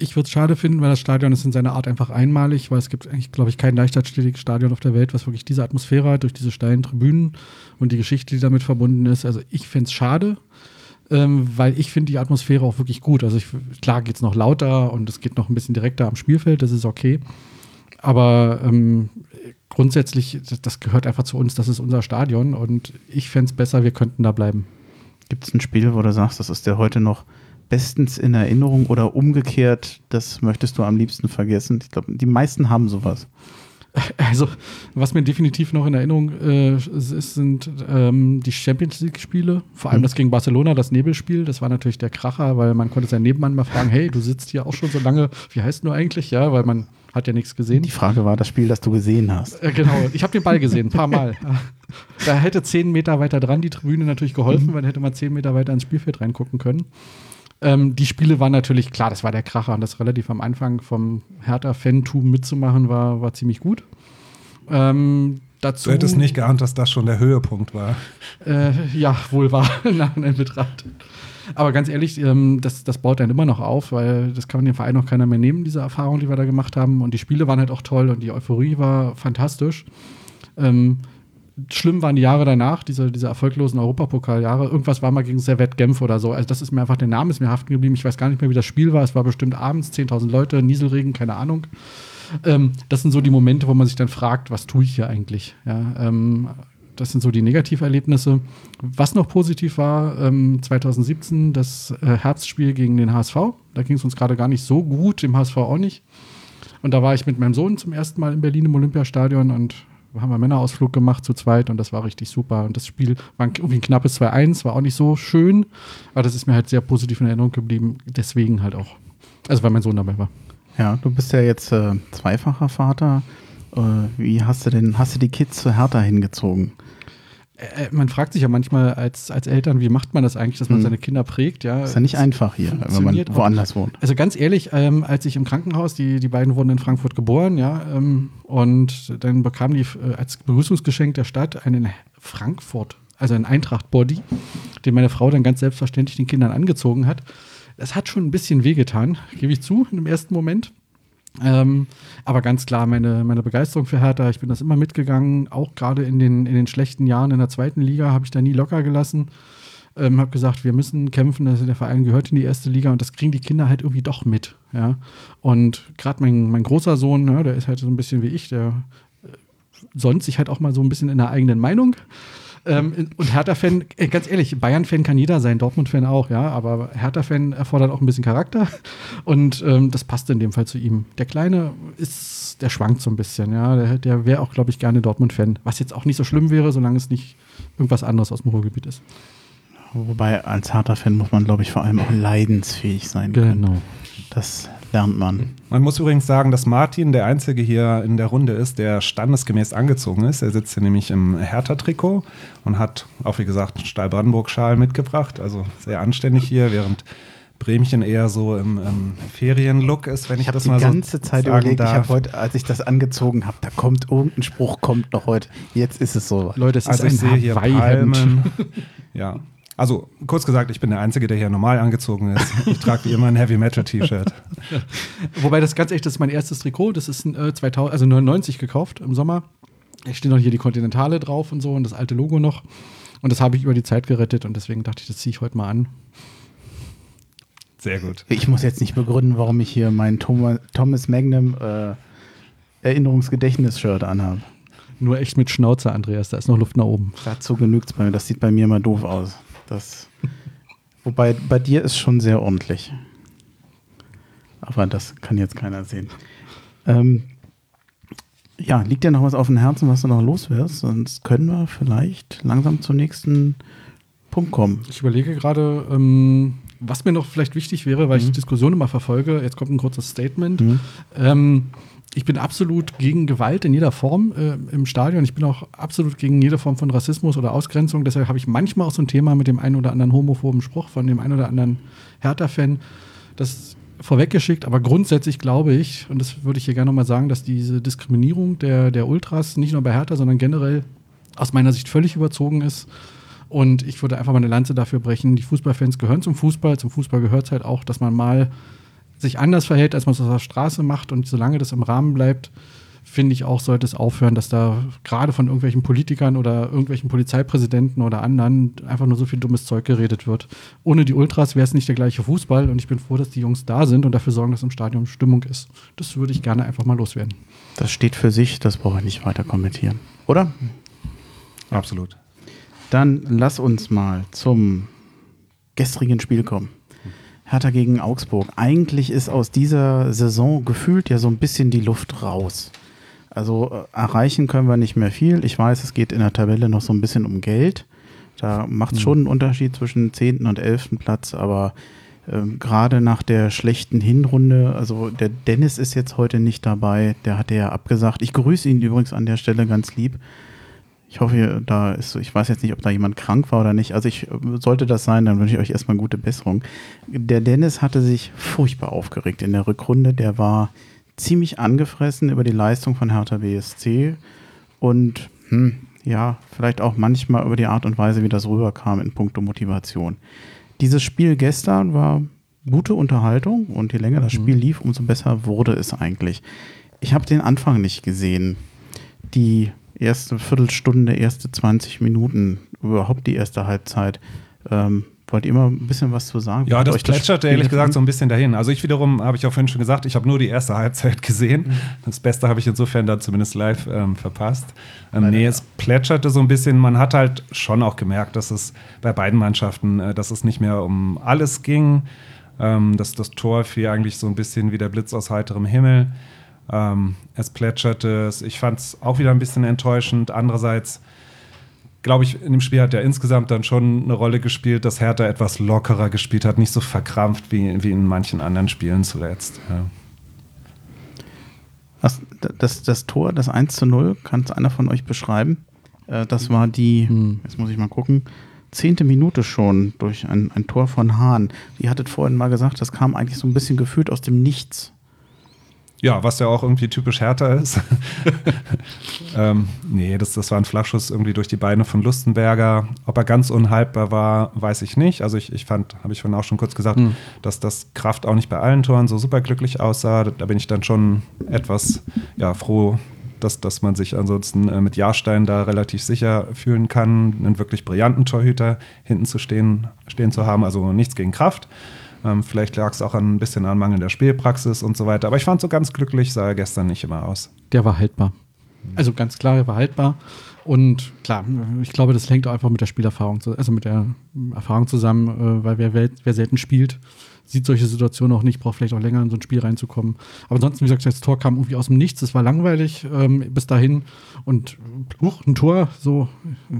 ich würde es schade finden, weil das Stadion ist in seiner Art einfach einmalig, weil es gibt eigentlich, glaube ich, kein leichtathletiques Stadion auf der Welt, was wirklich diese Atmosphäre hat, durch diese steilen Tribünen und die Geschichte, die damit verbunden ist. Also ich finde es schade, ähm, weil ich finde die Atmosphäre auch wirklich gut. Also ich, klar geht es noch lauter und es geht noch ein bisschen direkter am Spielfeld, das ist okay. Aber ähm, grundsätzlich, das gehört einfach zu uns, das ist unser Stadion und ich fände es besser, wir könnten da bleiben. Gibt es ein Spiel, wo du sagst, das ist der heute noch bestens in Erinnerung oder umgekehrt, das möchtest du am liebsten vergessen? Ich glaube, die meisten haben sowas. Also, was mir definitiv noch in Erinnerung äh, ist, sind ähm, die Champions League-Spiele. Vor allem mhm. das gegen Barcelona, das Nebelspiel. Das war natürlich der Kracher, weil man konnte seinen Nebenmann mal fragen: Hey, du sitzt hier auch schon so lange. Wie heißt du eigentlich? Ja, weil man hat ja nichts gesehen. Die Frage war das Spiel, das du gesehen hast. Äh, genau, ich habe den Ball gesehen, ein paar Mal. da hätte zehn Meter weiter dran die Tribüne natürlich geholfen, mhm. weil dann hätte man zehn Meter weiter ins Spielfeld reingucken können. Ähm, die Spiele waren natürlich, klar, das war der Kracher und das relativ am Anfang vom Hertha-Fantum mitzumachen war, war ziemlich gut. Ähm, dazu, du hättest nicht geahnt, dass das schon der Höhepunkt war. Äh, ja, wohl war, nach einem Betracht. Aber ganz ehrlich, ähm, das, das baut dann immer noch auf, weil das kann man dem Verein noch keiner mehr nehmen, diese Erfahrung, die wir da gemacht haben. Und die Spiele waren halt auch toll und die Euphorie war fantastisch. Ähm, schlimm waren die Jahre danach, diese, diese erfolglosen Europapokaljahre. Irgendwas war mal gegen Servette Genf oder so. Also das ist mir einfach, der Name ist mir haften geblieben. Ich weiß gar nicht mehr, wie das Spiel war. Es war bestimmt abends, 10.000 Leute, Nieselregen, keine Ahnung. Ähm, das sind so die Momente, wo man sich dann fragt, was tue ich hier eigentlich? Ja, ähm, das sind so die Negativerlebnisse. Was noch positiv war, ähm, 2017 das äh, Herbstspiel gegen den HSV. Da ging es uns gerade gar nicht so gut, dem HSV auch nicht. Und da war ich mit meinem Sohn zum ersten Mal in Berlin im Olympiastadion und haben wir Männerausflug gemacht zu zweit und das war richtig super. Und das Spiel war irgendwie ein knappes 2-1, war auch nicht so schön, aber das ist mir halt sehr positiv in Erinnerung geblieben. Deswegen halt auch. Also weil mein Sohn dabei war. Ja, du bist ja jetzt äh, zweifacher Vater. Äh, wie hast du denn, hast du die Kids zu Hertha hingezogen? Äh, man fragt sich ja manchmal als, als Eltern, wie macht man das eigentlich, dass man hm. seine Kinder prägt? Ja, ist ja nicht einfach hier, wenn man woanders wohnt. Also ganz ehrlich, ähm, als ich im Krankenhaus, die, die beiden wurden in Frankfurt geboren, ja, ähm, und dann bekamen die äh, als Begrüßungsgeschenk der Stadt einen Frankfurt, also einen Eintracht-Body, den meine Frau dann ganz selbstverständlich den Kindern angezogen hat. Das hat schon ein bisschen wehgetan, gebe ich zu, im ersten Moment. Ähm, aber ganz klar, meine, meine Begeisterung für Hertha, ich bin das immer mitgegangen, auch gerade in den, in den schlechten Jahren in der zweiten Liga habe ich da nie locker gelassen. Ähm, habe gesagt, wir müssen kämpfen, also der Verein gehört in die erste Liga und das kriegen die Kinder halt irgendwie doch mit. Ja? Und gerade mein, mein großer Sohn, ja, der ist halt so ein bisschen wie ich, der äh, sonst sich halt auch mal so ein bisschen in der eigenen Meinung. Ähm, und Hertha-Fan, äh, ganz ehrlich, Bayern-Fan kann jeder sein, Dortmund-Fan auch, ja, aber Hertha-Fan erfordert auch ein bisschen Charakter und ähm, das passt in dem Fall zu ihm. Der Kleine ist, der schwankt so ein bisschen, ja, der, der wäre auch, glaube ich, gerne Dortmund-Fan, was jetzt auch nicht so schlimm wäre, solange es nicht irgendwas anderes aus dem Ruhrgebiet ist. Wobei als Hertha-Fan muss man, glaube ich, vor allem auch leidensfähig sein. Genau. Können. Das lernt man. Man muss übrigens sagen, dass Martin der Einzige hier in der Runde ist, der standesgemäß angezogen ist. Er sitzt hier nämlich im Hertha-Trikot und hat auch, wie gesagt, einen Stahl-Brandenburg-Schal mitgebracht. Also sehr anständig hier, während Bremchen eher so im, im Ferienlook ist, wenn ich, ich das mal so Ich habe die ganze Zeit überlegt, darf. ich habe heute, als ich das angezogen habe, da kommt irgendein Spruch, kommt noch heute. Jetzt ist es so. Leute, es also ist ein ich sehe hier Palmen. ja, also, kurz gesagt, ich bin der Einzige, der hier normal angezogen ist. Ich trage wie immer ein Heavy Metal T-Shirt. Wobei das ganz echt, das ist mein erstes Trikot. Das ist ein, äh, 2000, also 99 gekauft im Sommer. Da steht noch hier die Kontinentale drauf und so und das alte Logo noch. Und das habe ich über die Zeit gerettet und deswegen dachte ich, das ziehe ich heute mal an. Sehr gut. Ich muss jetzt nicht begründen, warum ich hier mein Thomas Magnum äh, Erinnerungsgedächtnis-Shirt anhabe. Nur echt mit Schnauze, Andreas. Da ist noch Luft nach oben. Dazu genügt es bei mir. Das sieht bei mir immer doof aus. Das, wobei bei dir ist schon sehr ordentlich. Aber das kann jetzt keiner sehen. Ähm, ja, liegt dir noch was auf dem Herzen, was du noch los wirst? Sonst können wir vielleicht langsam zum nächsten Punkt kommen. Ich überlege gerade, ähm, was mir noch vielleicht wichtig wäre, weil mhm. ich die Diskussion immer verfolge. Jetzt kommt ein kurzes Statement. Mhm. Ähm, ich bin absolut gegen Gewalt in jeder Form äh, im Stadion. Ich bin auch absolut gegen jede Form von Rassismus oder Ausgrenzung. Deshalb habe ich manchmal auch so ein Thema mit dem einen oder anderen homophoben Spruch von dem einen oder anderen Hertha-Fan. Das vorweggeschickt, aber grundsätzlich glaube ich, und das würde ich hier gerne nochmal sagen, dass diese Diskriminierung der, der Ultras nicht nur bei Hertha, sondern generell aus meiner Sicht völlig überzogen ist. Und ich würde einfach mal eine Lanze dafür brechen, die Fußballfans gehören zum Fußball. Zum Fußball gehört es halt auch, dass man mal sich anders verhält, als man es auf der Straße macht. Und solange das im Rahmen bleibt, finde ich auch, sollte es aufhören, dass da gerade von irgendwelchen Politikern oder irgendwelchen Polizeipräsidenten oder anderen einfach nur so viel dummes Zeug geredet wird. Ohne die Ultras wäre es nicht der gleiche Fußball und ich bin froh, dass die Jungs da sind und dafür sorgen, dass im Stadion Stimmung ist. Das würde ich gerne einfach mal loswerden. Das steht für sich, das brauche ich nicht weiter kommentieren. Oder? Absolut. Dann lass uns mal zum gestrigen Spiel kommen. Hertha gegen Augsburg. Eigentlich ist aus dieser Saison gefühlt ja so ein bisschen die Luft raus. Also äh, erreichen können wir nicht mehr viel. Ich weiß, es geht in der Tabelle noch so ein bisschen um Geld. Da macht es mhm. schon einen Unterschied zwischen 10. und 11. Platz, aber ähm, gerade nach der schlechten Hinrunde, also der Dennis ist jetzt heute nicht dabei, der hatte ja abgesagt. Ich grüße ihn übrigens an der Stelle ganz lieb. Ich hoffe, da ist, ich weiß jetzt nicht, ob da jemand krank war oder nicht. Also ich sollte das sein, dann wünsche ich euch erstmal gute Besserung. Der Dennis hatte sich furchtbar aufgeregt in der Rückrunde. Der war ziemlich angefressen über die Leistung von Hertha BSC und hm, ja, vielleicht auch manchmal über die Art und Weise, wie das rüberkam in puncto Motivation. Dieses Spiel gestern war gute Unterhaltung und je länger das mhm. Spiel lief, umso besser wurde es eigentlich. Ich habe den Anfang nicht gesehen. Die erste Viertelstunde, erste 20 Minuten, überhaupt die erste Halbzeit. Ähm, wollt ihr immer ein bisschen was zu sagen? Ja, das plätscherte ehrlich gesagt so ein bisschen dahin. Also ich wiederum, habe ich auch vorhin schon gesagt, ich habe nur die erste Halbzeit gesehen. Mhm. Das Beste habe ich insofern da zumindest live ähm, verpasst. Ähm, nee, es plätscherte so ein bisschen. Man hat halt schon auch gemerkt, dass es bei beiden Mannschaften, äh, dass es nicht mehr um alles ging. Ähm, dass das Tor fiel eigentlich so ein bisschen wie der Blitz aus heiterem Himmel. Ähm, es plätscherte. Ich fand es auch wieder ein bisschen enttäuschend. Andererseits glaube ich, in dem Spiel hat er insgesamt dann schon eine Rolle gespielt, dass Hertha etwas lockerer gespielt hat, nicht so verkrampft wie, wie in manchen anderen Spielen zuletzt. Ja. Das, das, das Tor, das 1 zu 0, kann es einer von euch beschreiben? Äh, das war die, hm. jetzt muss ich mal gucken, zehnte Minute schon durch ein, ein Tor von Hahn. Ihr hattet vorhin mal gesagt, das kam eigentlich so ein bisschen gefühlt aus dem Nichts. Ja, was ja auch irgendwie typisch härter ist. ähm, nee, das, das war ein Flachschuss irgendwie durch die Beine von Lustenberger. Ob er ganz unhaltbar war, weiß ich nicht. Also ich, ich fand, habe ich vorhin auch schon kurz gesagt, mhm. dass das Kraft auch nicht bei allen Toren so super glücklich aussah. Da bin ich dann schon etwas ja, froh, dass, dass man sich ansonsten äh, mit Jahrstein da relativ sicher fühlen kann, einen wirklich brillanten Torhüter hinten zu stehen, stehen zu haben. Also nichts gegen Kraft. Ähm, vielleicht lag es auch ein bisschen an mangelnder Spielpraxis und so weiter. Aber ich fand so ganz glücklich sah er gestern nicht immer aus. Der war haltbar. Also ganz klar, er war haltbar. Und klar, ich glaube, das hängt auch einfach mit der Spielerfahrung, also mit der Erfahrung zusammen, äh, weil wer, wer selten spielt, sieht solche Situationen auch nicht, braucht vielleicht auch länger in so ein Spiel reinzukommen. Aber ansonsten, wie gesagt, das Tor kam irgendwie aus dem Nichts, es war langweilig ähm, bis dahin und huch, ein Tor, so,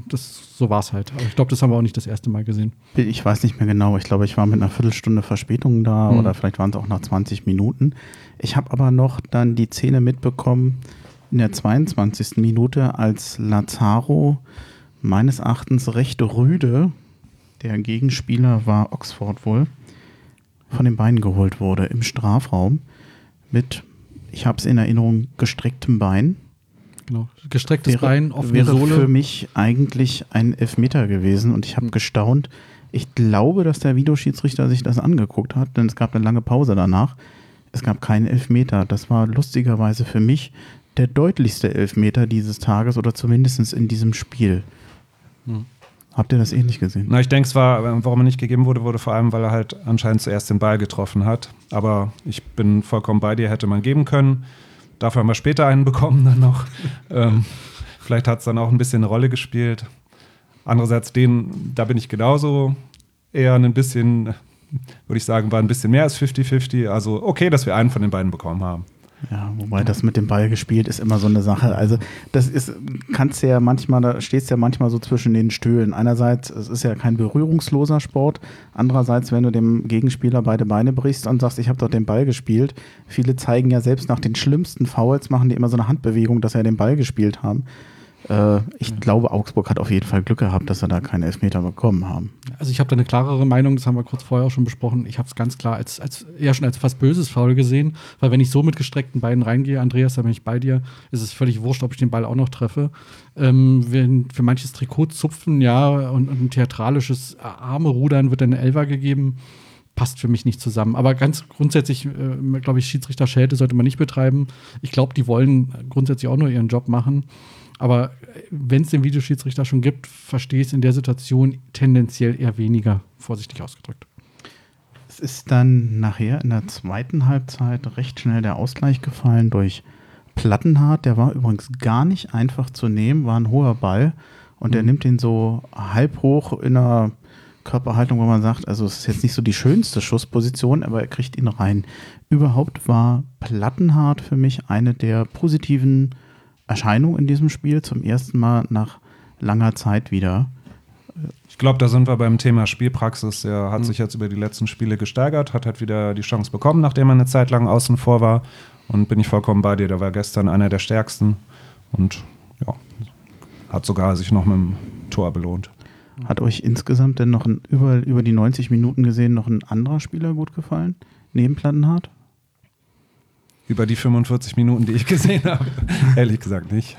das, so war es halt. Aber ich glaube, das haben wir auch nicht das erste Mal gesehen. Ich weiß nicht mehr genau, ich glaube, ich war mit einer Viertelstunde Verspätung da mhm. oder vielleicht waren es auch nach 20 Minuten. Ich habe aber noch dann die Szene mitbekommen in der 22. Minute, als Lazaro meines Erachtens recht rüde, der Gegenspieler war Oxford wohl, von den Beinen geholt wurde im Strafraum mit, ich habe es in Erinnerung, gestrecktem Bein. Genau, gestrecktes wäre, Bein, offene wäre Sohle. für mich eigentlich ein Elfmeter gewesen und ich habe gestaunt. Ich glaube, dass der Videoschiedsrichter sich das angeguckt hat, denn es gab eine lange Pause danach. Es gab keinen Elfmeter. Das war lustigerweise für mich der deutlichste Elfmeter dieses Tages oder zumindest in diesem Spiel. Hm. Habt ihr das ähnlich gesehen? Na, ich denke, es war, warum er nicht gegeben wurde, wurde vor allem, weil er halt anscheinend zuerst den Ball getroffen hat. Aber ich bin vollkommen bei dir, hätte man geben können. Dafür haben wir später einen bekommen dann noch. ähm, vielleicht hat es dann auch ein bisschen eine Rolle gespielt. Andererseits, den, da bin ich genauso eher ein bisschen, würde ich sagen, war ein bisschen mehr als 50-50. Also okay, dass wir einen von den beiden bekommen haben. Ja, wobei das mit dem Ball gespielt ist immer so eine Sache. Also, das ist, kannst ja manchmal, da stehst ja manchmal so zwischen den Stühlen. Einerseits, es ist ja kein berührungsloser Sport. Andererseits, wenn du dem Gegenspieler beide Beine brichst und sagst, ich habe doch den Ball gespielt. Viele zeigen ja selbst nach den schlimmsten Fouls, machen die immer so eine Handbewegung, dass sie ja den Ball gespielt haben. Äh, ich glaube, Augsburg hat auf jeden Fall Glück gehabt, dass sie da keinen Elfmeter bekommen haben. Also ich habe da eine klarere Meinung, das haben wir kurz vorher auch schon besprochen. Ich habe es ganz klar als, als eher schon als fast böses Foul gesehen, weil wenn ich so mit gestreckten Beinen reingehe, Andreas, da bin ich bei dir, ist es völlig wurscht, ob ich den Ball auch noch treffe. Ähm, wenn für manches Trikot zupfen, ja, und, und ein theatralisches Arme rudern wird dann eine Elfer gegeben passt für mich nicht zusammen. Aber ganz grundsätzlich, äh, glaube ich, Schiedsrichter-Schelte sollte man nicht betreiben. Ich glaube, die wollen grundsätzlich auch nur ihren Job machen. Aber wenn es den Videoschiedsrichter schon gibt, verstehe ich es in der Situation tendenziell eher weniger, vorsichtig ausgedrückt. Es ist dann nachher in der zweiten Halbzeit recht schnell der Ausgleich gefallen durch Plattenhardt. Der war übrigens gar nicht einfach zu nehmen, war ein hoher Ball und mhm. der nimmt ihn so halb hoch in einer Körperhaltung, wo man sagt, also es ist jetzt nicht so die schönste Schussposition, aber er kriegt ihn rein. Überhaupt war Plattenhardt für mich eine der positiven Erscheinungen in diesem Spiel, zum ersten Mal nach langer Zeit wieder. Ich glaube, da sind wir beim Thema Spielpraxis. Er hat mhm. sich jetzt über die letzten Spiele gesteigert, hat halt wieder die Chance bekommen, nachdem er eine Zeit lang außen vor war. Und bin ich vollkommen bei dir. Der war gestern einer der stärksten und ja, hat sogar sich noch mit dem Tor belohnt. Hat euch insgesamt denn noch ein, über, über die 90 Minuten gesehen noch ein anderer Spieler gut gefallen? Neben Plattenhardt? Über die 45 Minuten, die ich gesehen habe. Ehrlich gesagt nicht.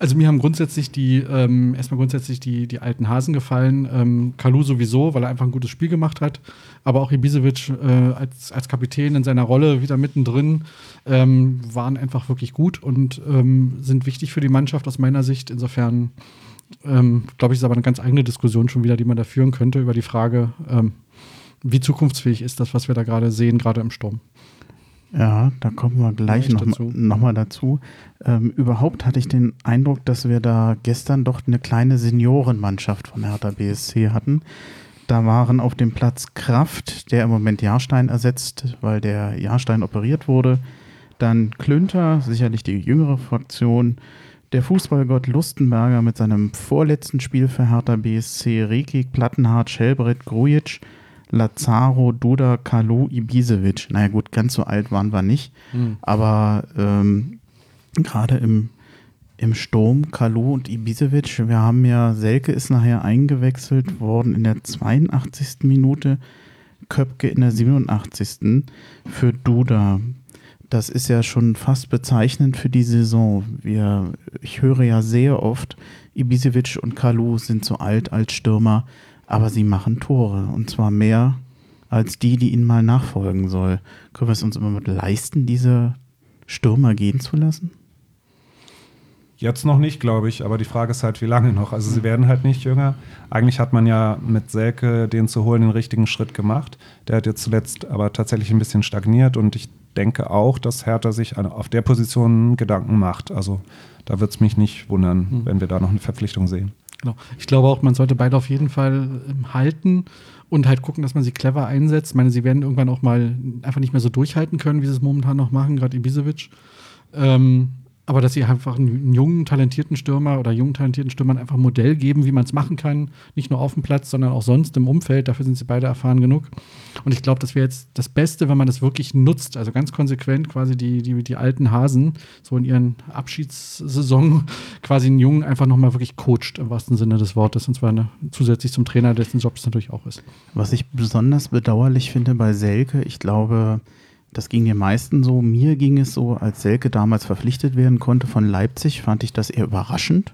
Also mir haben grundsätzlich die, ähm, erstmal grundsätzlich die, die alten Hasen gefallen. Ähm, Kalu sowieso, weil er einfach ein gutes Spiel gemacht hat. Aber auch Ibisevic äh, als, als Kapitän in seiner Rolle wieder mittendrin ähm, waren einfach wirklich gut und ähm, sind wichtig für die Mannschaft aus meiner Sicht. Insofern ähm, glaube ich, ist aber eine ganz eigene Diskussion schon wieder, die man da führen könnte über die Frage, ähm, wie zukunftsfähig ist das, was wir da gerade sehen, gerade im Sturm. Ja, da kommen wir gleich noch, dazu. noch mal dazu. Ähm, überhaupt hatte ich den Eindruck, dass wir da gestern doch eine kleine Seniorenmannschaft von Hertha BSC hatten. Da waren auf dem Platz Kraft, der im Moment Jahrstein ersetzt, weil der Jahrstein operiert wurde. Dann Klünter, sicherlich die jüngere Fraktion. Der Fußballgott Lustenberger mit seinem vorletzten Spiel für Hertha BSC, Rekik, Plattenhardt, Schelbrett, Grujic, Lazaro, Duda, Kalu, Ibisevic. Naja gut, ganz so alt waren wir nicht, mhm. aber ähm, gerade im, im Sturm, Kalu und Ibisevic, wir haben ja, Selke ist nachher eingewechselt worden in der 82. Minute, Köpke in der 87. für Duda das ist ja schon fast bezeichnend für die Saison. Wir, ich höre ja sehr oft, Ibisevic und Kalu sind zu alt als Stürmer, aber sie machen Tore. Und zwar mehr als die, die ihnen mal nachfolgen soll. Können wir es uns immer leisten, diese Stürmer gehen zu lassen? Jetzt noch nicht, glaube ich, aber die Frage ist halt, wie lange noch. Also sie werden halt nicht jünger. Eigentlich hat man ja mit Selke den zu holen den richtigen Schritt gemacht. Der hat jetzt zuletzt aber tatsächlich ein bisschen stagniert und ich denke auch, dass Hertha sich auf der Position Gedanken macht. Also da wird es mich nicht wundern, mhm. wenn wir da noch eine Verpflichtung sehen. Genau. Ich glaube auch, man sollte beide auf jeden Fall ähm, halten und halt gucken, dass man sie clever einsetzt. Ich meine, sie werden irgendwann auch mal einfach nicht mehr so durchhalten können, wie sie es momentan noch machen, gerade Ibisevic. Ähm, aber dass sie einfach einen jungen, talentierten Stürmer oder jungen, talentierten Stürmern einfach ein Modell geben, wie man es machen kann. Nicht nur auf dem Platz, sondern auch sonst im Umfeld. Dafür sind sie beide erfahren genug. Und ich glaube, das wäre jetzt das Beste, wenn man das wirklich nutzt. Also ganz konsequent quasi die, die, die alten Hasen so in ihren Abschiedssaison quasi einen Jungen einfach nochmal wirklich coacht, im wahrsten Sinne des Wortes. Und zwar eine, zusätzlich zum Trainer, dessen Job das natürlich auch ist. Was ich besonders bedauerlich finde bei Selke, ich glaube, das ging den meisten so. Mir ging es so, als Selke damals verpflichtet werden konnte von Leipzig, fand ich das eher überraschend.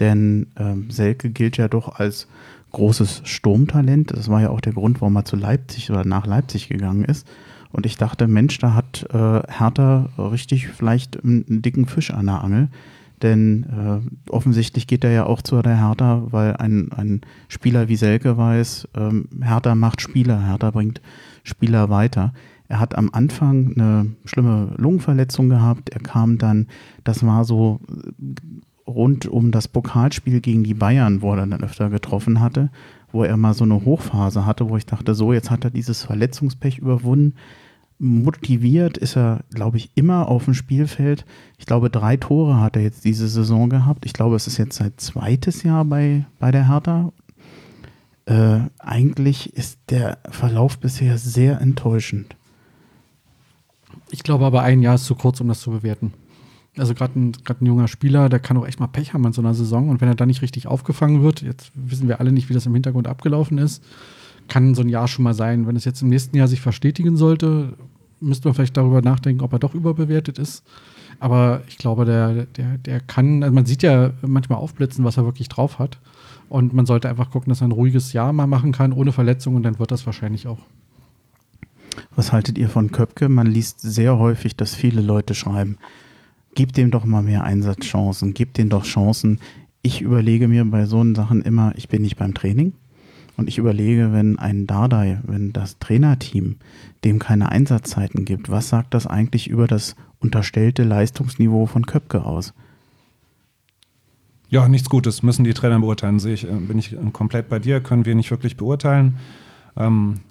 Denn ähm, Selke gilt ja doch als großes Sturmtalent. Das war ja auch der Grund, warum er zu Leipzig oder nach Leipzig gegangen ist. Und ich dachte, Mensch, da hat äh, Hertha richtig vielleicht einen, dicken Fisch an der Angel. Denn äh, offensichtlich geht er ja auch zu der Hertha, weil ein, ein Spieler wie Selke weiß, ähm, Hertha macht Spieler, Hertha bringt Spieler weiter. Er hat am Anfang eine schlimme Lungenverletzung gehabt. Er kam dann, das war so äh, rund um das Pokalspiel gegen die Bayern, wo er dann öfter getroffen hatte, wo er mal so eine Hochphase hatte, wo ich dachte, so, jetzt hat er dieses Verletzungspech überwunden. Motiviert ist er, glaube ich, immer auf dem Spielfeld. Ich glaube, drei Tore hat er jetzt diese Saison gehabt. Ich glaube, es ist jetzt sein zweites Jahr bei, bei der Hertha. Äh, eigentlich ist der Verlauf bisher sehr enttäuschend. Ich glaube aber, ein Jahr ist zu kurz, um das zu bewerten. Also gerade ein, ein junger Spieler, der kann auch echt mal Pech haben in so einer Saison. Und wenn er da nicht richtig aufgefangen wird, jetzt wissen wir alle nicht, wie das im Hintergrund abgelaufen ist, kann so ein Jahr schon mal sein. Wenn es jetzt im nächsten Jahr sich verstetigen sollte, müsste man vielleicht darüber nachdenken, ob er doch überbewertet ist. Aber ich glaube, der, der, der kann, also man sieht ja manchmal aufblitzen, was er wirklich drauf hat. Und man sollte einfach gucken, dass er ein ruhiges Jahr mal machen kann, ohne Verletzungen, und dann wird das wahrscheinlich auch. Was haltet ihr von Köpke? Man liest sehr häufig, dass viele Leute schreiben, gib dem doch mal mehr Einsatzchancen, gib dem doch Chancen. Ich überlege mir bei so Sachen immer, ich bin nicht beim Training. Und ich überlege, wenn ein Dardai, wenn das Trainerteam dem keine Einsatzzeiten gibt, was sagt das eigentlich über das unterstellte Leistungsniveau von Köpke aus? Ja, nichts Gutes, müssen die Trainer beurteilen. Sehe ich, äh, bin ich komplett bei dir, können wir nicht wirklich beurteilen. Ähm, äh,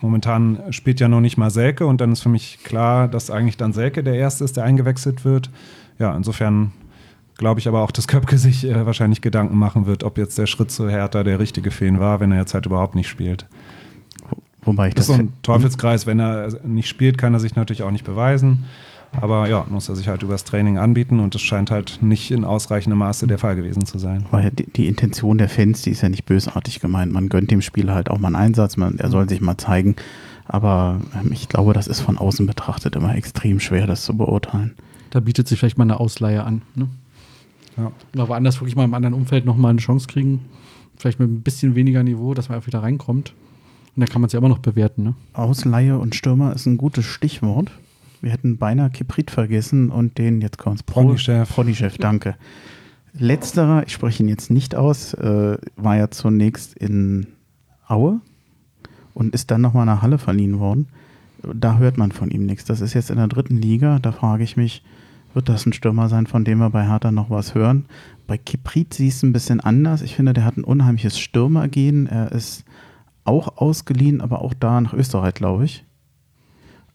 momentan spielt ja noch nicht mal Selke und dann ist für mich klar, dass eigentlich dann Selke der Erste ist, der eingewechselt wird. Ja, insofern glaube ich aber auch, dass Köpke sich äh, wahrscheinlich Gedanken machen wird, ob jetzt der Schritt zu Hertha der richtige für ihn war, wenn er jetzt halt überhaupt nicht spielt. Wobei ich das, das ist so ein Teufelskreis. Wenn er nicht spielt, kann er sich natürlich auch nicht beweisen. Aber ja, muss er sich halt übers Training anbieten und das scheint halt nicht in ausreichendem Maße der Fall gewesen zu sein. Weil die, die, Intention der Fans, die ist ja nicht bösartig gemeint. Man gönnt dem Spieler halt auch mal einen Einsatz, man, er soll sich mal zeigen. Aber ähm, ich glaube, das ist von außen betrachtet immer extrem schwer, das zu beurteilen. Da bietet sich vielleicht mal eine Ausleihe an. Ne? Ja. Oder woanders wirklich mal im anderen Umfeld nochmal eine Chance kriegen. Vielleicht mit ein bisschen weniger Niveau, dass man auch wieder reinkommt. Und dann kann man es ja immer noch bewerten. Ne? Ausleihe und Stürmer ist ein gutes Stichwort. Wir hätten beinahe Kiprit vergessen und den, jetzt kommt Ponychef. Ponychef, danke. Letzterer, ich spreche ihn jetzt nicht aus, äh, war ja zunächst in Aue und ist dann nochmal nach Halle verliehen worden. Da hört man von ihm nichts. Das ist jetzt in der dritten Liga. Da frage ich mich, wird das ein Stürmer sein, von dem wir bei Hertha noch was hören? Bei Kiprit sieht es ein bisschen anders. Ich finde, der hat ein unheimliches Stürmergehen. Er ist auch ausgeliehen, aber auch da nach Österreich, glaube ich.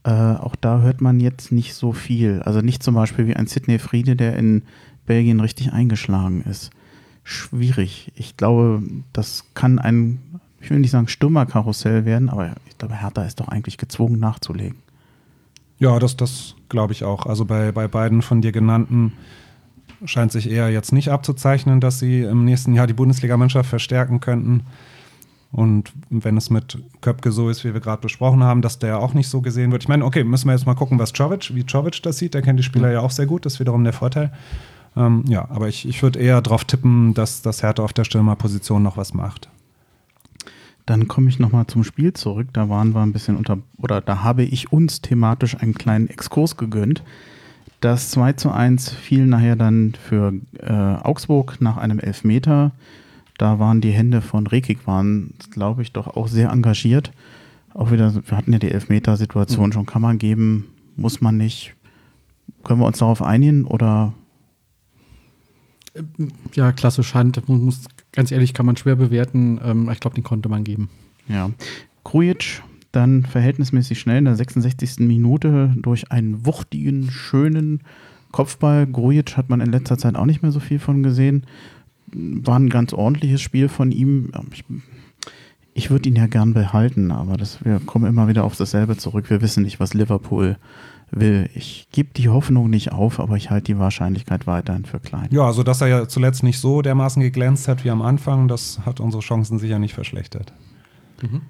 Äh, auch da hört man jetzt nicht so viel. Also nicht zum Beispiel wie ein Sidney Friede, der in Belgien richtig eingeschlagen ist. Schwierig. Ich glaube, das kann ein, ich will nicht sagen Stürmerkarussell werden, aber ich glaube, Hertha ist doch eigentlich gezwungen nachzulegen. Ja, das, das glaube ich auch. Also bei, bei beiden von dir genannten scheint sich eher jetzt nicht abzuzeichnen, dass sie im nächsten Jahr die Bundesligamannschaft verstärken könnten. Und wenn es mit Köpke so ist, wie wir gerade besprochen haben, dass der auch nicht so gesehen wird. Ich meine, okay, müssen wir jetzt mal gucken, was Czovic, wie Czovic das sieht. Der kennt die Spieler ja auch sehr gut, das ist wiederum der Vorteil. Ähm, ja, aber ich, ich würde eher darauf tippen, dass das Hertha auf der Stürmerposition noch was macht. Dann komme ich nochmal zum Spiel zurück. Da waren wir ein bisschen unter, oder da habe ich uns thematisch einen kleinen Exkurs gegönnt. Das 2 zu 1 fiel nachher dann für äh, Augsburg nach einem Elfmeter. Da waren die Hände von Rekik, waren, glaube ich, doch auch sehr engagiert. Auch wieder, wir hatten ja die Elfmeter-Situation mhm. schon, kann man geben, muss man nicht. Können wir uns darauf einigen oder ja, klassisch Hand. Muss, ganz ehrlich, kann man schwer bewerten. Ähm, ich glaube, den konnte man geben. Ja. Krujic dann verhältnismäßig schnell in der 66. Minute durch einen wuchtigen, schönen Kopfball. Grujic hat man in letzter Zeit auch nicht mehr so viel von gesehen. War ein ganz ordentliches Spiel von ihm. Ich, ich würde ihn ja gern behalten, aber das, wir kommen immer wieder auf dasselbe zurück. Wir wissen nicht, was Liverpool will. Ich gebe die Hoffnung nicht auf, aber ich halte die Wahrscheinlichkeit weiterhin für klein. Ja, also dass er ja zuletzt nicht so dermaßen geglänzt hat wie am Anfang, das hat unsere Chancen sicher nicht verschlechtert. Mhm.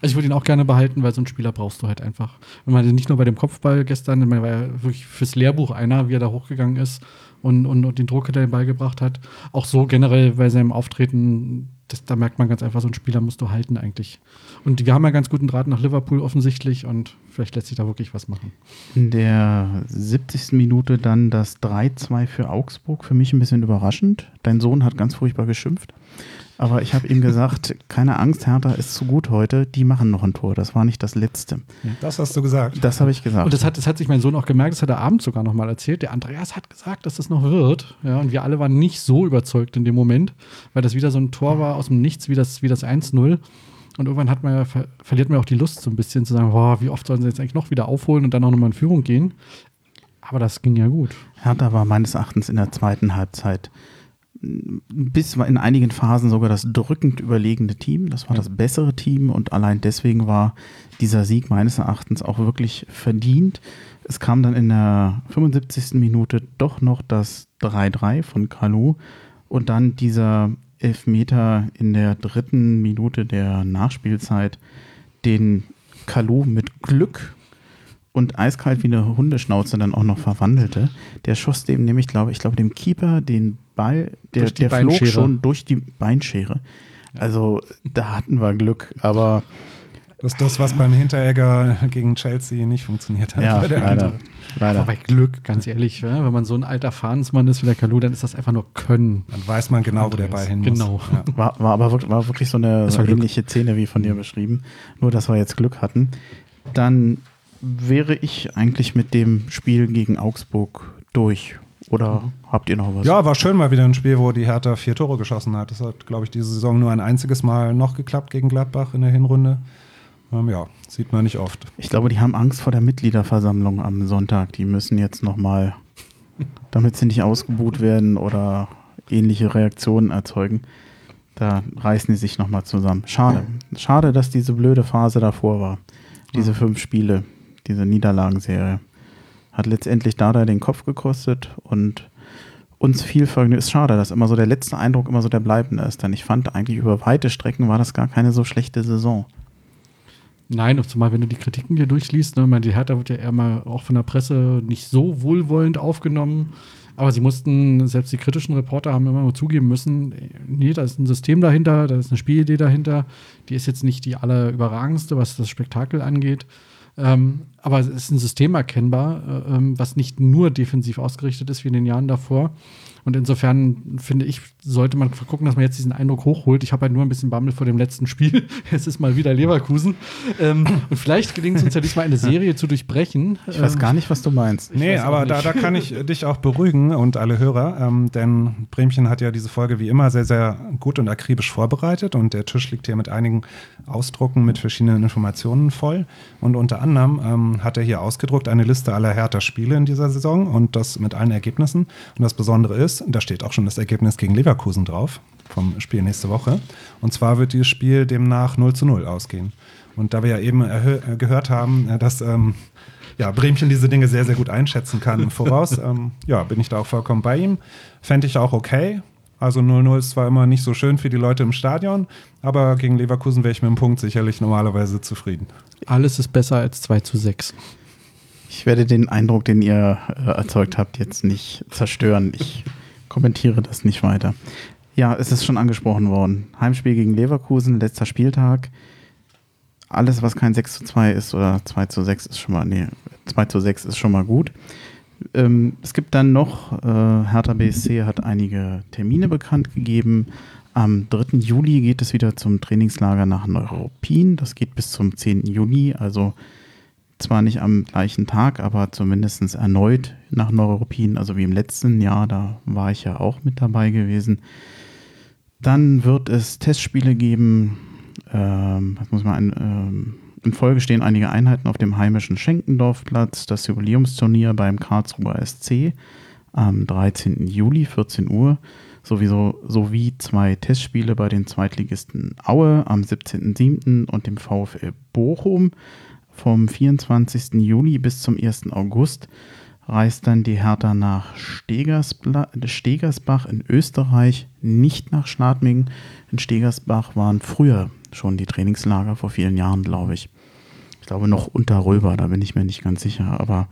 Also ich würde ihn auch gerne behalten, weil so einen Spieler brauchst du halt einfach. Wenn man nicht nur bei dem Kopfball gestern, man war ja wirklich fürs Lehrbuch einer, wie er da hochgegangen ist und, und, und den Druck, der ihm beigebracht hat. Auch so generell bei seinem Auftreten das, da merkt man ganz einfach, so einen Spieler musst du halten eigentlich. Und wir haben ja ganz guten Draht nach Liverpool offensichtlich und vielleicht lässt sich da wirklich was machen. In der 70. Minute dann das 3-2 für Augsburg. Für mich ein bisschen überraschend. Dein Sohn hat ganz furchtbar geschimpft. Aber ich habe ihm gesagt, keine Angst, Hertha ist zu gut heute, die machen noch ein Tor. Das war nicht das letzte. Das hast du gesagt. Das habe ich gesagt. Und das hat, das hat sich mein Sohn auch gemerkt, das hat er abends sogar nochmal erzählt. Der Andreas hat gesagt, dass das noch wird. Ja, und wir alle waren nicht so überzeugt in dem Moment, weil das wieder so ein Tor war aus dem Nichts wie das, wie das 1-0. Und irgendwann hat man ja, ver verliert man auch die Lust so ein bisschen zu sagen, boah, wie oft sollen sie jetzt eigentlich noch wieder aufholen und dann auch nochmal in Führung gehen. Aber das ging ja gut. Hertha war meines Erachtens in der zweiten Halbzeit bis in einigen Phasen sogar das drückend überlegene Team. Das war das bessere Team und allein deswegen war dieser Sieg meines Erachtens auch wirklich verdient. Es kam dann in der 75. Minute doch noch das 3-3 von Kalu und dann dieser Elfmeter in der dritten Minute der Nachspielzeit, den Kalu mit Glück und eiskalt wie eine Hundeschnauze dann auch noch verwandelte. Der schoss dem nämlich, glaube ich, glaube dem Keeper den Ball, der, der flog schon durch die Beinschere. Also da hatten wir Glück, aber das ist das, was beim Hinteregger gegen Chelsea nicht funktioniert hat. Ja, leider. leider. Aber bei Glück, ganz ehrlich, wenn man so ein alter Fahrensmann ist wie der Kalu, dann ist das einfach nur Können. Dann weiß man genau, wo der Ball hin muss. Genau. Ja. War, war aber wirklich, war wirklich so eine ähnliche Szene wie von dir beschrieben. Nur, dass wir jetzt Glück hatten. Dann wäre ich eigentlich mit dem Spiel gegen Augsburg durch. Oder habt ihr noch was? Ja, war schön mal wieder ein Spiel, wo die Hertha vier Tore geschossen hat. Das hat, glaube ich, diese Saison nur ein einziges Mal noch geklappt gegen Gladbach in der Hinrunde. Ähm, ja, sieht man nicht oft. Ich glaube, die haben Angst vor der Mitgliederversammlung am Sonntag. Die müssen jetzt nochmal, damit sie nicht ausgebuht werden oder ähnliche Reaktionen erzeugen, da reißen die sich nochmal zusammen. Schade. Schade, dass diese blöde Phase davor war. Diese fünf Spiele, diese Niederlagenserie. Hat letztendlich Dada den Kopf gekostet und uns viel Vergnügen. Ist schade, dass immer so der letzte Eindruck immer so der bleibende ist. Denn ich fand eigentlich über weite Strecken war das gar keine so schlechte Saison. Nein, zumal wenn du die Kritiken hier durchliest, ne, meine, die Hertha wird ja eher mal auch von der Presse nicht so wohlwollend aufgenommen. Aber sie mussten, selbst die kritischen Reporter haben immer nur zugeben müssen, nee, da ist ein System dahinter, da ist eine Spielidee dahinter. Die ist jetzt nicht die allerüberragendste, was das Spektakel angeht. Ähm, aber es ist ein System erkennbar, äh, ähm, was nicht nur defensiv ausgerichtet ist wie in den Jahren davor. Und insofern finde ich, sollte man gucken, dass man jetzt diesen Eindruck hochholt. Ich habe halt nur ein bisschen Bammel vor dem letzten Spiel. es ist mal wieder Leverkusen. Ähm, und vielleicht gelingt es uns ja diesmal eine Serie zu durchbrechen. Ich weiß gar nicht, was du meinst. Ich nee, aber da, da kann ich dich auch beruhigen und alle Hörer, ähm, denn Bremchen hat ja diese Folge wie immer sehr, sehr gut und akribisch vorbereitet und der Tisch liegt hier mit einigen Ausdrucken mit verschiedenen Informationen voll. Und unter anderem ähm, hat er hier ausgedruckt eine Liste aller Hertha-Spiele in dieser Saison und das mit allen Ergebnissen. Und das Besondere ist, ist, da steht auch schon das Ergebnis gegen Leverkusen drauf, vom Spiel nächste Woche. Und zwar wird dieses Spiel demnach 0 zu 0 ausgehen. Und da wir ja eben äh, gehört haben, äh, dass ähm, ja, Bremchen diese Dinge sehr, sehr gut einschätzen kann im Voraus, ähm, ja, bin ich da auch vollkommen bei ihm. Fände ich auch okay. Also 0-0 ist zwar immer nicht so schön für die Leute im Stadion, aber gegen Leverkusen wäre ich mit dem Punkt sicherlich normalerweise zufrieden. Alles ist besser als 2 zu 6. Ich werde den Eindruck, den ihr äh, erzeugt habt, jetzt nicht zerstören. Ich kommentiere das nicht weiter. Ja, es ist schon angesprochen worden. Heimspiel gegen Leverkusen, letzter Spieltag. Alles, was kein 6 zu 2 ist oder 2 zu 6 ist schon mal, nee, 2 zu 6 ist schon mal gut. Ähm, es gibt dann noch, äh, Hertha BSC hat einige Termine bekannt gegeben. Am 3. Juli geht es wieder zum Trainingslager nach Neuruppin. Das geht bis zum 10. Juni, also zwar nicht am gleichen Tag, aber zumindest erneut nach Neuruppin, also wie im letzten Jahr, da war ich ja auch mit dabei gewesen. Dann wird es Testspiele geben. Ähm, was muss man ähm, in Folge stehen einige Einheiten auf dem heimischen Schenkendorfplatz, das Jubiläumsturnier beim Karlsruher SC am 13. Juli, 14 Uhr, sowieso, sowie zwei Testspiele bei den Zweitligisten Aue am 17.07. und dem VfL Bochum vom 24. Juli bis zum 1. August reist dann die Hertha nach Stegersbach in Österreich, nicht nach Schladming. In Stegersbach waren früher schon die Trainingslager, vor vielen Jahren, glaube ich. Ich glaube noch unter Röber, da bin ich mir nicht ganz sicher, aber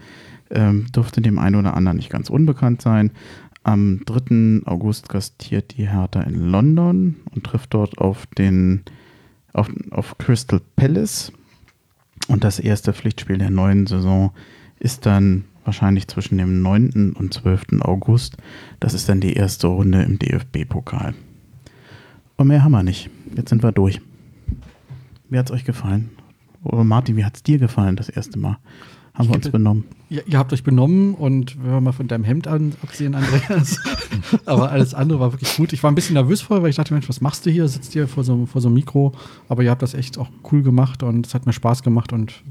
ähm, dürfte dem einen oder anderen nicht ganz unbekannt sein. Am 3. August gastiert die Hertha in London und trifft dort auf den auf, auf Crystal Palace. Und das erste Pflichtspiel der neuen Saison ist dann wahrscheinlich zwischen dem 9. und 12. August. Das ist dann die erste Runde im DFB-Pokal. Und mehr haben wir nicht. Jetzt sind wir durch. Wie hat es euch gefallen? Oder Martin, wie hat es dir gefallen das erste Mal? Haben wir uns benommen? Ja, ihr habt euch benommen und wenn wir mal von deinem Hemd an, absehen, Andreas. aber alles andere war wirklich gut. Ich war ein bisschen nervös vorher, weil ich dachte, Mensch, was machst du hier? Sitzt hier vor so, vor so einem Mikro. Aber ihr habt das echt auch cool gemacht und es hat mir Spaß gemacht und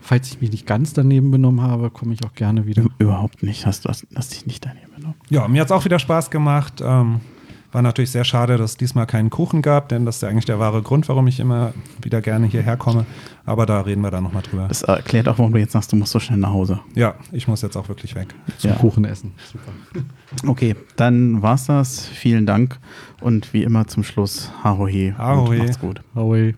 falls ich mich nicht ganz daneben benommen habe, komme ich auch gerne wieder. Überhaupt nicht. Hast du hast, hast dich nicht daneben benommen? Ja, mir hat es auch wieder Spaß gemacht. Ähm war natürlich sehr schade, dass es diesmal keinen Kuchen gab, denn das ist ja eigentlich der wahre Grund, warum ich immer wieder gerne hierher komme. Aber da reden wir dann nochmal drüber. Das erklärt auch, warum du jetzt sagst, du musst so schnell nach Hause. Ja, ich muss jetzt auch wirklich weg. Zum ja. Kuchen essen. Super. Okay, dann war's das. Vielen Dank und wie immer zum Schluss Harohe. Harohe. Macht's gut. Harohe.